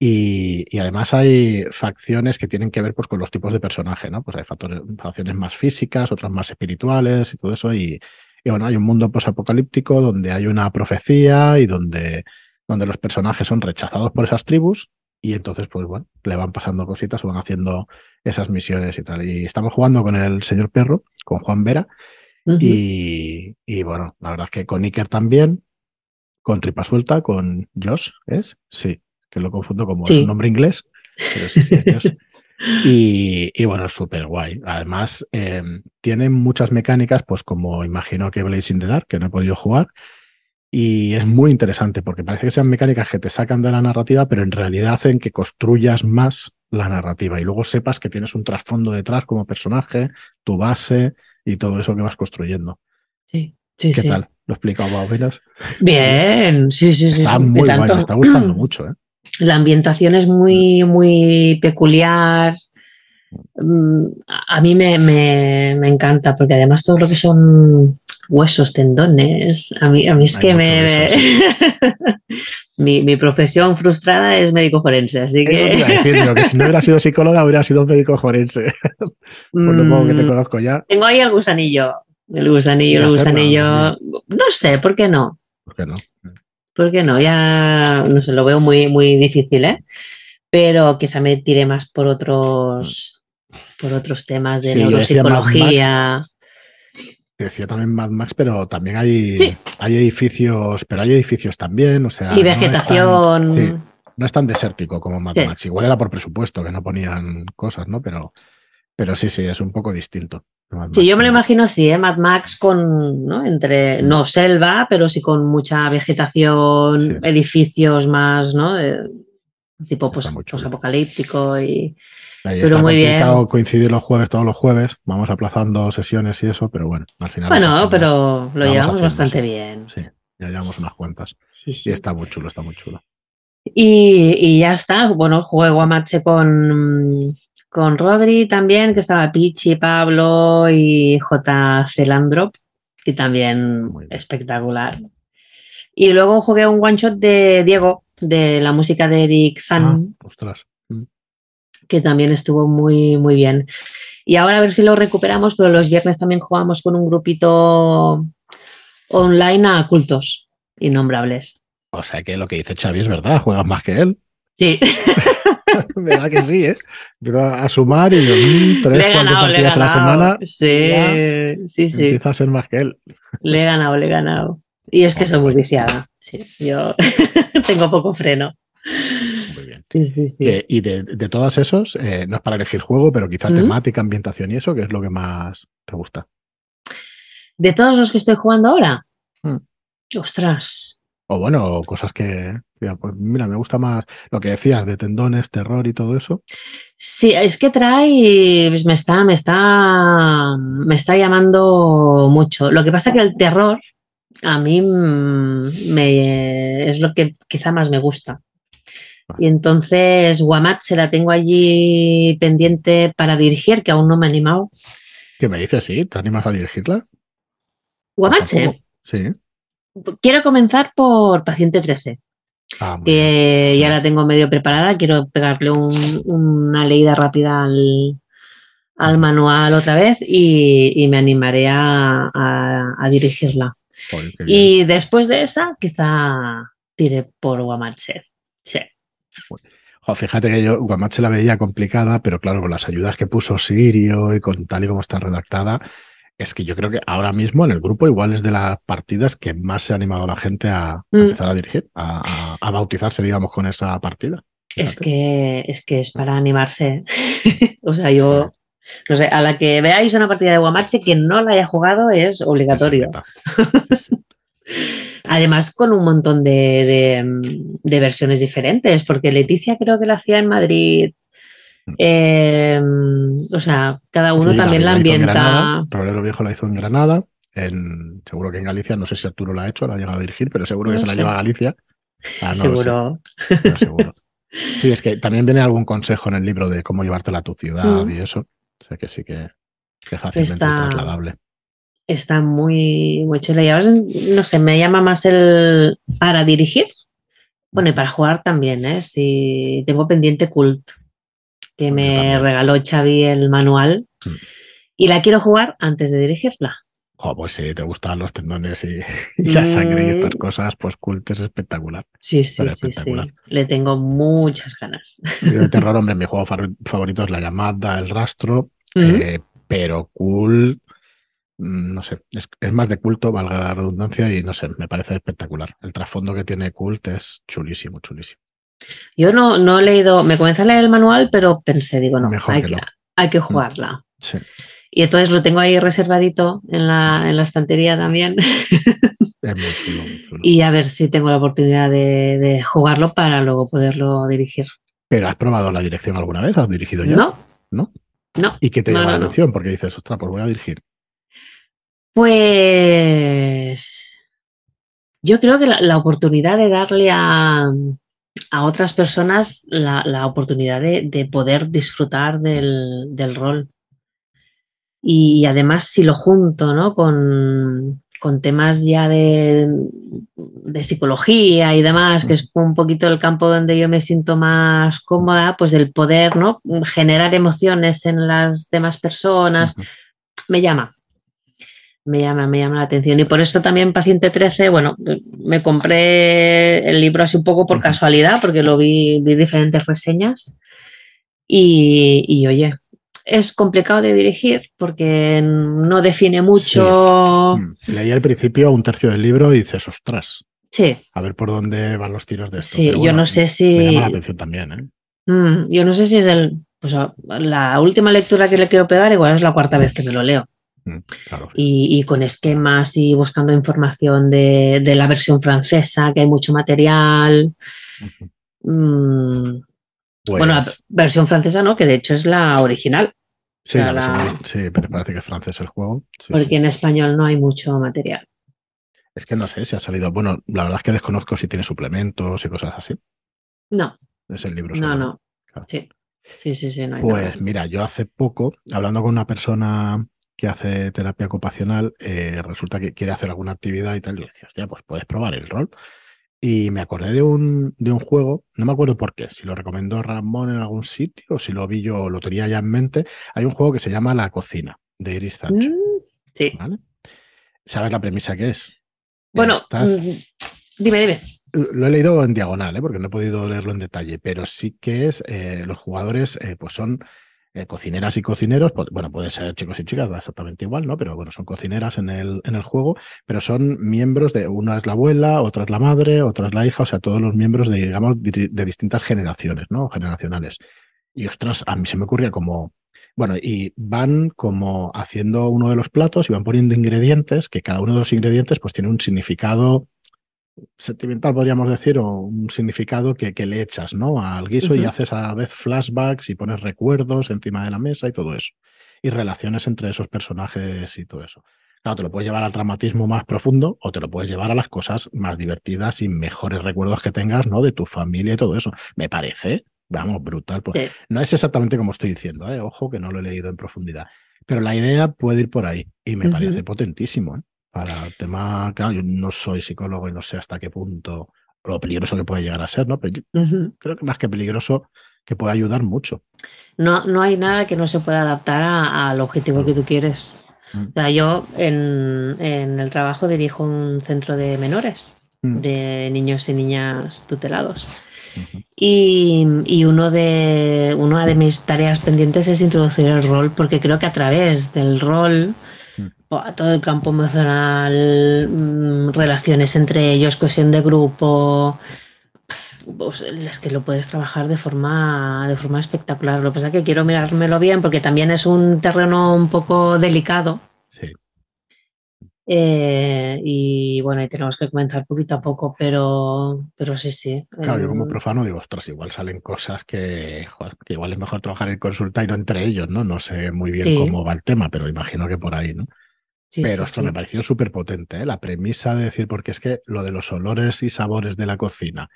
Y, además hay facciones que tienen que ver pues, con los tipos de personaje, ¿no? Pues hay facciones más físicas, otras más espirituales y todo eso. Y, y bueno, hay un mundo posapocalíptico donde hay una profecía y donde, donde los personajes son rechazados por esas tribus y entonces, pues bueno, le van pasando cositas, van haciendo esas misiones y tal. Y estamos jugando con el señor Perro, con Juan Vera, y, bueno, la verdad es que con Iker también, con Tripa Suelta, con Josh, ¿es? Sí, que lo confundo como su nombre inglés, pero sí, sí es Josh. Y, bueno, súper guay. Además, eh, tiene muchas mecánicas, pues como imagino que Blaze in the Dark, que no he podido jugar. Y es muy interesante porque parece que sean mecánicas que te sacan de la narrativa, pero en realidad hacen que construyas más la narrativa y luego sepas que tienes un trasfondo detrás como personaje, tu base y todo eso que vas construyendo. Sí, sí, ¿Qué tal? ¿Lo he explicado más o menos? Bien, sí, sí, sí. Está muy bueno, me está gustando mucho, ¿eh? La ambientación es muy, muy peculiar. Mm, a mí me, encanta, porque además todo lo que son huesos, tendones, a mí, a mí es que me... mi, profesión frustrada es médico forense, así que... si no hubiera sido psicóloga, hubiera sido médico forense. Por lo modo que te mm, conozco ya. Tengo ahí el gusanillo. El gusanillo, el gusanillo. No sé, ¿por qué no? ¿Por qué no? ¿Por qué no? Ya no sé, lo veo muy, muy difícil, ¿eh? Pero quizá me tire más por otros, por otros temas de neuropsicología. Decía también Mad Max, pero también hay, hay edificios, pero hay edificios también, o sea. Y vegetación. No es tan, desértico como Mad Max. Igual era por presupuesto que no ponían cosas, ¿no? Pero, pero sí, sí, es un poco distinto. Sí, yo me lo imagino así, ¿eh? Mad Max con, ¿no? Entre, no selva, pero sí con mucha vegetación, edificios más, ¿no? tipo pues, apocalíptico y... Ahí pero está muy bien. coincidir los jueves, todos los jueves. Vamos aplazando sesiones y eso, pero bueno, al final. Bueno, pero lo llevamos bastante bien. Sí, ya llevamos unas cuantas. Y está muy chulo, está muy chulo. Y, ya está. Bueno, jugué Guamache con, con Rodri también, que estaba Pichi, Pablo y J. Celandrop, y también espectacular. Y luego jugué un one shot de Diego, de la música de Eric Zan. Ah, mm. Que también estuvo muy, muy bien. Y ahora a ver si lo recuperamos, pero los viernes también jugamos con un grupito online a cultos innombrables. O sea que lo que dice Xavi es verdad, juegas más que él. Sí. ¿Verdad que sí, eh? Empiezo a sumar y yo, tres, le cuatro partidas a la semana. Sí, sí, sí. Empieza a ser más que él. Le he ganado, le he ganado. Y es que soy muy viciada. Sí, yo tengo poco freno. Muy bien. Sí, sí, sí. y de, de, todos esos, eh, no es para elegir juego, pero quizá temática, ambientación y eso, que es lo que más te gusta. De todos los que estoy jugando ahora. Mm. Ostras. O bueno, cosas que, pues mira, me gusta más lo que decías de tendones, terror y todo eso. Sí, es que trae, pues me está, me está, me está llamando mucho. Lo que pasa que el terror a mí mm, me, es lo que quizá más me gusta. Y entonces Guamat se la tengo allí pendiente para dirigir, que aún no me he animado. ¿Qué me dices? ¿Sí? ¿Te animas a dirigirla? Guamache. Sí. Quiero comenzar por Paciente 13. Ah, que ya la tengo medio preparada. Quiero pegarle una leída rápida al, manual otra vez y, me animaré a, dirigirla. y después de esa, quizá tire por Guamache. Sí. fíjate que yo Guamache la veía complicada, pero claro, con las ayudas que puso Sirio y con tal y como está redactada, es que yo creo que ahora mismo en el grupo igual es de las partidas que más se ha animado la gente a, mm. empezar a dirigir, a, bautizarse, digamos, con esa partida. Es que, es que es para animarse. o sea, yo, no sé, a la que veáis una partida de Guamache que no la haya jugado es obligatorio. Además, con un montón de, versiones diferentes, porque Leticia creo que la hacía en Madrid Em, o sea, cada uno también la, ambienta. Rolero Viejo la hizo en Granada. En, seguro que en Galicia, no sé si Arturo la ha hecho, la ha llegado a dirigir, pero seguro que se la lleva a Galicia. Ah, seguro. seguro. Sí, es que también viene algún consejo en el libro de cómo llevártela a tu ciudad mm. y eso. O sea que sí que, es fácilmente trasladable. Está muy, muy chula. Y ahora, no sé, me llama más el para dirigir. Bueno, y para jugar también, ¿eh? Si tengo pendiente cult que me regaló Xavi el manual mm. y la quiero jugar antes de dirigirla. pues si te gustan los tendones y, la sangre y estas mm. cosas, pues Cult es espectacular. Sí, sí, sí, sí. Le tengo muchas ganas. De terror, hombre, mi juego favorito es La llamada, El rastro, eh, pero Cult, mm, no sé, es, es, más de culto, valga la redundancia, y no sé, me parece espectacular. El trasfondo que tiene Cult es chulísimo, chulísimo. Yo no, no he leído, me comencé a leer el manual, pero pensé, digo, no, hay que, hay que, jugarla. Y entonces lo tengo ahí reservadito en la, en la estantería también. Y a ver si tengo la oportunidad de, jugarlo para luego poderlo dirigir. ¿Pero has probado la dirección alguna vez? ¿Has dirigido ya? No. ¿No? No. ¿Y qué te llama la atención? Porque dices, ostras, pues voy a dirigir. Pues yo creo que la oportunidad de darle a, a otras personas la, oportunidad de, poder disfrutar del, rol. Y además si lo junto ¿no? con, temas ya de, de, psicología y demás, que es un poquito el campo donde yo me siento más cómoda, pues el poder ¿no? generar emociones en las demás personas, me llama me llama, me llama la atención. Y por eso también Paciente 13, bueno, me compré el libro así un poco por casualidad, porque lo vi, vi diferentes reseñas. Y, oye, es complicado de dirigir porque no define mucho. Mm. Leí al principio un tercio del libro y dices, ostras. Sí. A ver por dónde van los tiros de esto. Sí, yo no sé si. Me llama la atención también, ¿eh? Mm, yo no sé si es el. Pues, la última lectura que le quiero pegar, igual es la cuarta vez que me lo leo. Mm, y, con esquemas y buscando información de, la versión francesa, que hay mucho material. Mm, bueno, la pues versión francesa no, que de hecho es la original. Sí, pero parece que es francés el juego. porque en español no hay mucho material. Es que no sé si ha salido. Bueno, la verdad es que desconozco si tiene suplementos y cosas así. No. Es el libro. No, no. Sí. Sí, sí, sí. pues mira, yo hace poco, hablando con una persona que hace terapia ocupacional, eh, resulta que quiere hacer alguna actividad y tal, y le decía, hostia, pues puedes probar el rol. Y me acordé de un, de un juego, no me acuerdo por qué, si lo recomendó Ramón en algún sitio o si lo vi yo, lo tenía ya en mente. Hay un juego que se llama La Cocina, de Iris Sancho. Mm, sí. ¿Sabes la premisa que es? Bueno, mm, dime, dime. Lo he leído en diagonal, ¿eh? porque no he podido leerlo en detalle, pero sí que es, eh, los jugadores pues son eh, cocineras y cocineros, bueno, puede ser chicos y chicas, exactamente igual, ¿no? Pero bueno, son cocineras en el, en el juego, pero son miembros de, una es la abuela, otra es la madre, otra es la hija, o sea, todos los miembros de, digamos, de, distintas generaciones, ¿no? Generacionales. Y ostras, a mí se me ocurría como, bueno, y van como haciendo uno de los platos y van poniendo ingredientes, que cada uno de los ingredientes pues tiene un significado sentimental, podríamos decir, o un significado que, que le echas ¿no? al guiso y haces a la vez flashbacks y pones recuerdos encima de la mesa y todo eso. Y relaciones entre esos personajes y todo eso. Claro, te lo puedes llevar al dramatismo más profundo o te lo puedes llevar a las cosas más divertidas y mejores recuerdos que tengas, ¿no? De tu familia y todo eso. Me parece, vamos, brutal. Pues, No es exactamente como estoy diciendo, ¿eh? ojo que no lo he leído en profundidad. Pero la idea puede ir por ahí y me parece potentísimo. ¿eh? Para el tema, claro, yo no soy psicólogo y no sé hasta qué punto lo peligroso que puede llegar a ser, ¿no? Pero yo creo que más que peligroso, que puede ayudar mucho. No, no hay nada que no se pueda adaptar al objetivo que tú quieres. Mm. O sea, yo en, el trabajo dirijo un centro de menores, mm. de niños y niñas tutelados. y, y, uno de, una de mis tareas pendientes es introducir el rol, porque creo que a través del rol todo el campo emocional, mm, relaciones entre ellos, cohesión de grupo. Pues, es que lo puedes trabajar de forma, de forma espectacular. Lo que pasa es que quiero mirármelo bien porque también es un terreno un poco delicado. Sí. Eh, y bueno, ahí tenemos que comenzar poquito a poco, pero, pero sí, sí. Claro, yo como profano digo, ostras, igual salen cosas que, que igual es mejor trabajar en consulta y no entre ellos, ¿no? No sé muy bien cómo va el tema, pero imagino que por ahí, ¿no? Pero esto me pareció súper potente, ¿eh? la premisa de decir, porque es que lo de los olores y sabores de la cocina,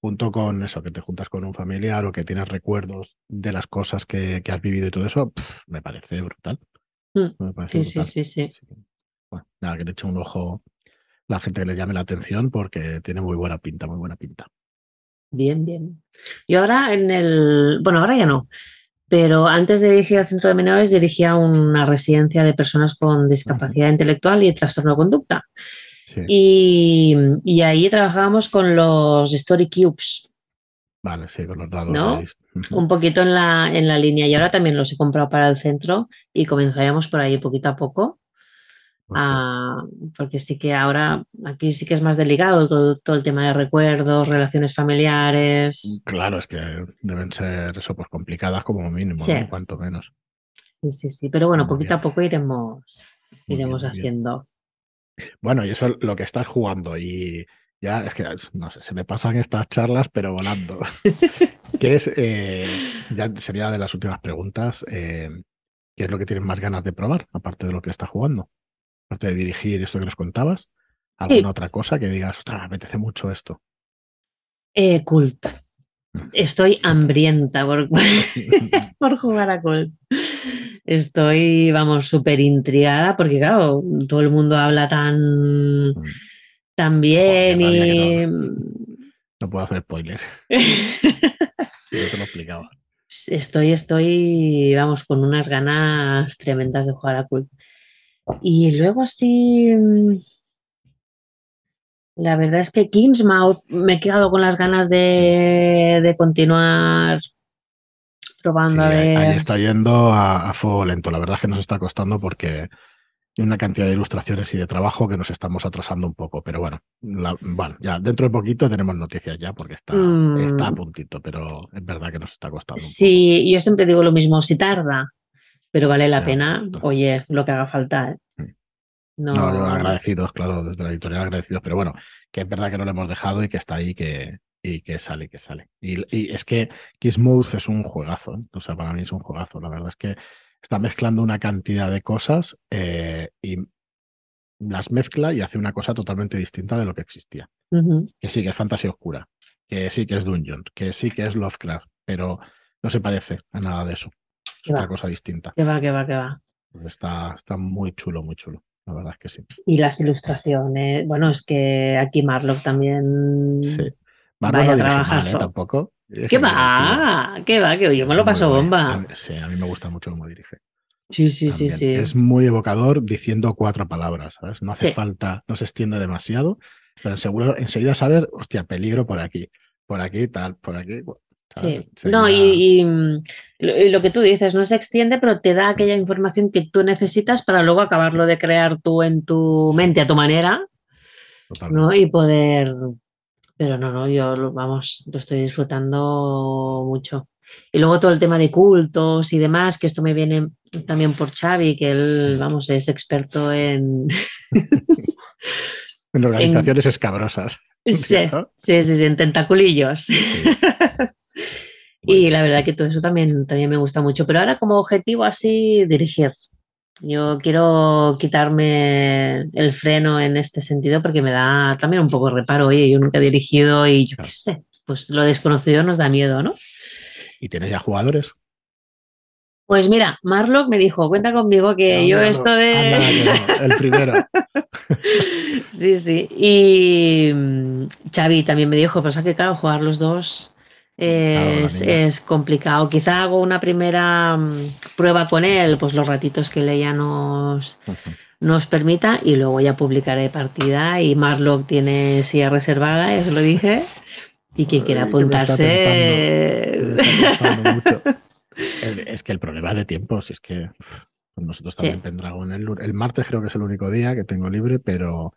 junto con eso, que te juntas con un familiar o que tienes recuerdos de las cosas que, has vivido y todo eso, me parece brutal. Mm, sí, sí, sí, sí, Bueno, nada, que le eche un ojo la gente que le llame la atención porque tiene muy buena pinta, muy buena pinta. Bien, bien. Y ahora en el, bueno, ahora ya no, pero antes de dirigir al centro de menores dirigía una residencia de personas con discapacidad intelectual y trastorno de conducta. Y, ahí trabajábamos con los Story Cubes. Vale, sí, con los dados. Un poquito en la, en la línea. Y ahora también los he comprado para el centro y comenzaríamos por ahí poquito a poco. Ah, porque sí que ahora aquí sí que es más delicado todo, el tema de recuerdos, relaciones familiares. Claro, es que deben ser eso, pues complicadas como mínimo, cuanto menos. Sí, sí, sí, pero bueno, poquito a poco iremos, iremos haciendo. Bueno, y eso es lo que estás jugando y ya es que, no sé, se me pasan estas charlas, pero volando. ¿Qué es, eh, ya sería de las últimas preguntas, eh, ¿qué es lo que tienes más ganas de probar, aparte de lo que estás jugando? De dirigir esto que nos contabas, ¿alguna otra cosa que digas, ostras, me apetece mucho esto? Eh, cult. Mm. Estoy hambrienta por, por jugar a Cult. Estoy, vamos, súper intrigada porque, claro, todo el mundo habla tan, mm. tan bien y... No, puedo hacer spoiler. Yo te lo explicaba. Estoy, estoy, vamos, con unas ganas tremendas de jugar a Cult. Y luego así, mm, la verdad es que Kingsmouth me he quedado con las ganas de, continuar probando. Ahí está yendo a, fuego lento. La verdad es que nos está costando porque hay una cantidad de ilustraciones y de trabajo que nos estamos atrasando un poco. Pero bueno, bueno ya dentro de poquito tenemos noticias ya porque está, está a mm. puntito, pero es verdad que nos está costando. sí, yo siempre digo lo mismo, si tarda pero vale la pena, oye, lo que haga falta. ¿eh? Mm. No... agradecidos, claro, desde la editorial agradecidos, pero bueno, que es verdad que no lo hemos dejado y que está ahí que, y que sale, que sale. Y, es que Kissmouth es un juegazo, ¿eh? o sea, para mí es un juegazo. La verdad es que está mezclando una cantidad de cosas eh, y las mezcla y hace una cosa totalmente distinta de lo que existía. Que sí, que es fantasía oscura. que sí que es Dungeon, que sí que es Lovecraft, pero no se parece a nada de eso. Es otra cosa distinta. Que va, que va, que va. Está, está muy chulo, muy chulo. La verdad es que sí. Y las ilustraciones. Bueno, es que aquí Marlock también. Sí. Marlock no trabaja ¿eh? tampoco. ¿Qué va? ¿Qué va? Que yo me lo paso bomba. sí, a mí me gusta mucho cómo dirige. Sí, sí, sí, sí. Es muy evocador diciendo cuatro palabras, ¿sabes? No hace falta, no se extiende demasiado, pero seguro enseguida sabes, hostia, peligro por aquí, por aquí, tal, por aquí. Sí, no, y, lo que tú dices, no se extiende, pero te da aquella información que tú necesitas para luego acabarlo de crear tú en tu mente a tu manera, ¿no? Y poder, pero no, no, yo vamos, lo estoy disfrutando mucho. Y luego todo el tema de cultos y demás, que esto me viene también por Xavi, que él, vamos, es experto en... en organizaciones escabrosas. Sí, sí, sí, en tentaculillos. Y la verdad que todo eso también, también me gusta mucho. Pero ahora como objetivo así, dirigir. Yo quiero quitarme el freno en este sentido porque me da también un poco reparo. Oye, yo nunca he dirigido y yo qué sé, pues lo desconocido nos da miedo, ¿no? ¿Y tienes ya jugadores? Pues mira, Marlock me dijo, cuenta conmigo que yo esto de... el primero. sí, sí. Y mm, Xavi también me dijo, pero que claro, jugar los dos es, complicado. Quizá hago una primera mm, prueba con él, pues los ratitos que leía nos, nos permita y luego ya publicaré partida y Marlock tiene silla reservada, eso lo dije. Y quien quiera apuntarse. es que el problema es de tiempo, si es que pues nosotros también sí. Pendragon el, el martes creo que es el único día que tengo libre, pero,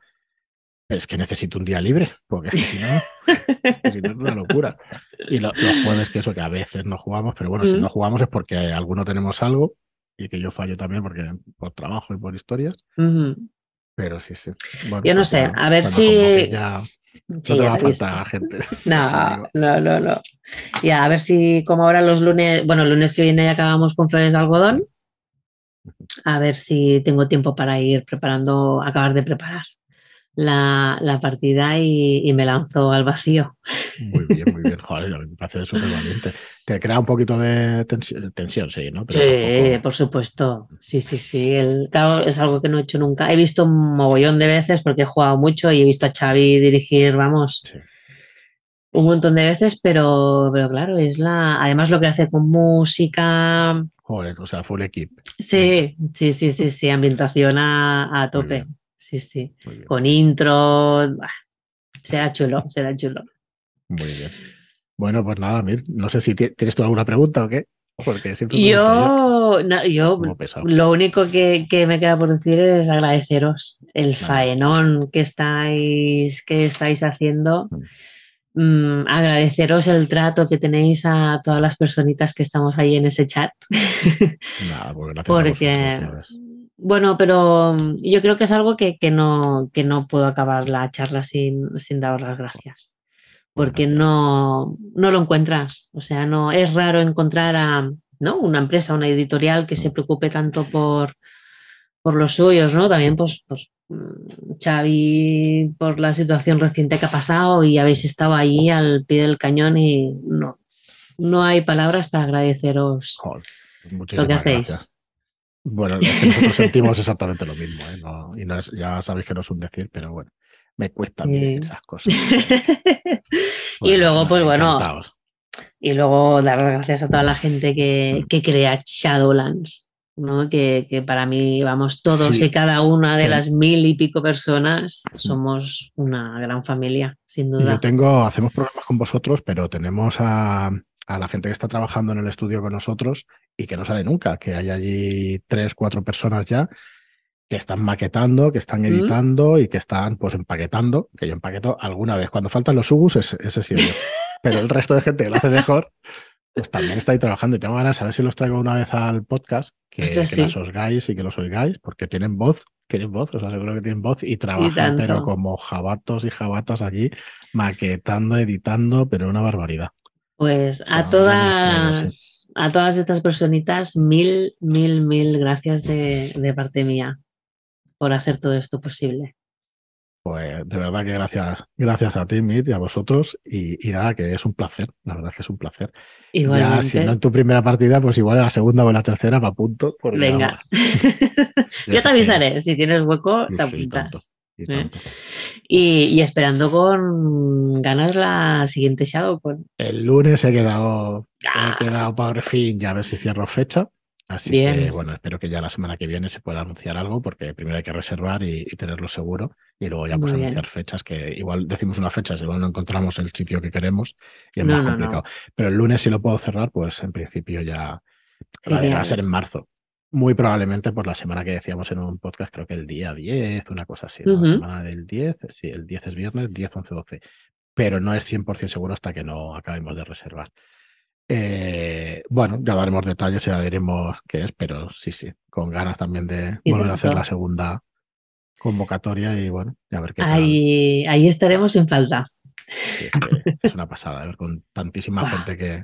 es que necesito un día libre, porque si no, si no es una locura. Y los jueves, que eso que a veces no jugamos, pero bueno, si no jugamos es porque alguno tenemos algo y que yo fallo también porque por trabajo y por historias. Pero sí, sí. yo no pues sé, a ver si. No te va a faltar gente. No, no, no, no. Ya, a ver si como ahora los lunes, bueno, el lunes que viene ya acabamos con flores de algodón. A ver si tengo tiempo para ir preparando, acabar de preparar la, la partida y, me lanzo al vacío. Muy bien, muy bien. Joder, me parece súper valiente. Te crea un poquito de tensión, sí, ¿no? sí, por supuesto. Sí, sí, sí. El, es algo que no he hecho nunca. He visto un mogollón de veces porque he jugado mucho y he visto a Xavi dirigir, vamos. Un montón de veces, pero, pero claro, es la. Además, lo que hace con música. Joder, o sea, full equip. Sí, sí, sí, sí, sí, ambientación a, a tope sí, sí. Con intro. será chulo, será chulo. Muy bien. Bueno, pues nada, Mir, no sé si tienes tú alguna pregunta o qué. Porque siempre yo, yo lo único que, me queda por decir es agradeceros el faenón que estáis, que estáis haciendo. Mm. Mm, agradeceros el trato que tenéis a todas las personitas que estamos ahí en ese chat. Nada, porque, porque bueno, pero mm, yo creo que es algo que, no, que no puedo acabar la charla sin, sin dar las gracias. Porque no, no lo encuentras. O sea, no es raro encontrar a ¿no? una empresa, una editorial que se preocupe tanto por, por los suyos, ¿no? También, pues, pues, mm, Xavi, por la situación reciente que ha pasado y habéis estado ahí al pie del cañón y no, no hay palabras para agradeceros lo que hacéis. Bueno, nosotros sentimos exactamente lo mismo, ¿eh? y ya sabéis que no es un decir, pero bueno, me cuesta decir esas cosas. y luego, pues bueno, y luego dar gracias a toda la gente que, mm. que crea Shadowlands, ¿no? Que, para mí, vamos, todos y cada una de las mil y pico personas somos una gran familia, sin duda. Yo tengo, hacemos programas con vosotros, pero tenemos a, a la gente que está trabajando en el estudio con nosotros y que no sale nunca, que hay allí tres, cuatro personas ya que están maquetando, que están editando y que están pues empaquetando, que yo empaqueto alguna vez. Cuando faltan los subus, ese, ese sí Pero el resto de gente que lo hace mejor, pues también está ahí trabajando. Y tengo ganas de saber si los traigo una vez al podcast, que, los oigáis y que los oigáis, porque tienen voz, tienen voz, o sea, seguro que tienen voz y trabajan, pero como jabatos y jabatas allí, maquetando, editando, pero una barbaridad. Pues a todas, a todas estas personitas, mil, mil, mil gracias de, de parte mía por hacer todo esto posible. Pues de verdad que gracias, gracias a ti, Mir, y a vosotros. Y, nada, que es un placer, la verdad es que es un placer. Ya, si no en tu primera partida, pues igual en la segunda o en la tercera para punto. Venga. Yo te avisaré, si tienes hueco, te apuntas. ¿Eh? y, esperando con ganas la siguiente Shadow. Con... El lunes he quedado, he ¡Ah! quedado por fin, ya a ver si cierro fecha. Así que, bueno, espero que ya la semana que viene se pueda anunciar algo, porque primero hay que reservar y, tenerlo seguro, y luego ya pues anunciar fechas, que igual decimos una fecha, si luego no encontramos el sitio que queremos, y es más complicado. Pero el lunes si lo puedo cerrar, pues en principio ya va a ser en marzo. Muy probablemente por la semana que decíamos en un podcast, creo que el día 10, una cosa así, la semana del 10, sí, el 10 es viernes, 10, 11, 12. Pero no es 100% seguro hasta que no acabemos de reservar. Eh, bueno, ya daremos detalles y ya diremos qué es, pero sí, sí, con ganas también de volver a hacer la segunda convocatoria y bueno, a ver qué ahí, Ahí estaremos en falta. es, una pasada, ver con tantísima gente que,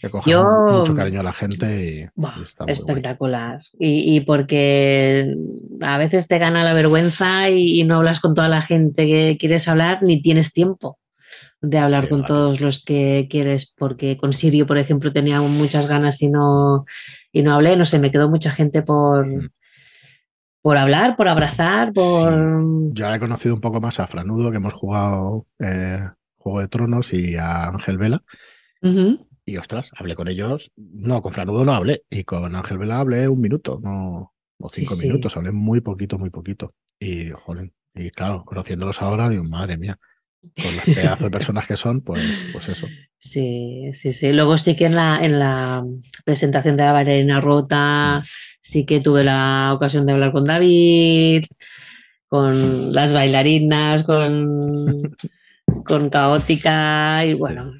que coge mucho cariño a la gente y, espectacular. Y, porque a veces te gana la vergüenza y, no hablas con toda la gente que quieres hablar ni tienes tiempo de hablar con todos los que quieres, porque con Sirio, por ejemplo, tenía muchas ganas y no, y no hablé, no sé, me quedó mucha gente por, mm. por hablar, por abrazar, por... Yo he conocido un poco más a Franudo, que hemos jugado eh, Juego de Tronos, y a Ángel Vela. Y ostras, hablé con ellos, no, con Franudo no hablé, y con Ángel Vela hablé un minuto, no, o cinco minutos, hablé muy poquito, muy poquito. Y, joder, y claro, conociéndolos ahora, digo, madre mía, con los pedazos de personas que son, pues, pues eso. Sí, sí, sí. Luego sí que en la, en la presentación de la bailarina rota, mm. sí que tuve la ocasión de hablar con David, con las bailarinas, con, con Caótica y bueno,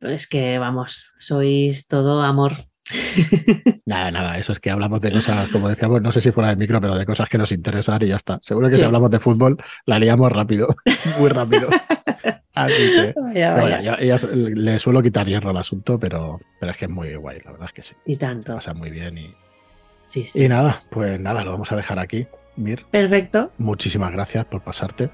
es que vamos, sois todo amor. Nada, nada, eso es que hablamos de cosas, como decíamos, no sé si fuera de micro, pero de cosas que nos interesan y ya está. Seguro que si hablamos de fútbol, la liamos rápido, muy rápido. Así que, ya, le suelo quitar hierro al asunto, pero, pero es que es muy guay, la verdad es que sí. Y tanto. pasa muy bien y, y nada, pues nada, lo vamos a dejar aquí, Mir. Perfecto. Muchísimas gracias por pasarte.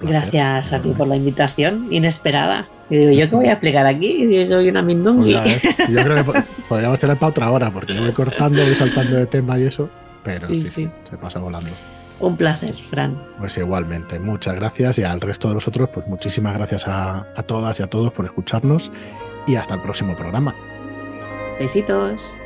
Gracias a ti por la invitación inesperada. Y digo, ¿yo qué voy a explicar aquí si soy una mindungi? Pues yo creo que podríamos tener para otra hora, porque yo voy cortando, y saltando de tema y eso, pero sí, sí, se pasa volando. Un placer, Fran. Pues igualmente, muchas gracias y al resto de vosotros, pues muchísimas gracias a, a todas y a todos por escucharnos y hasta el próximo programa. Besitos.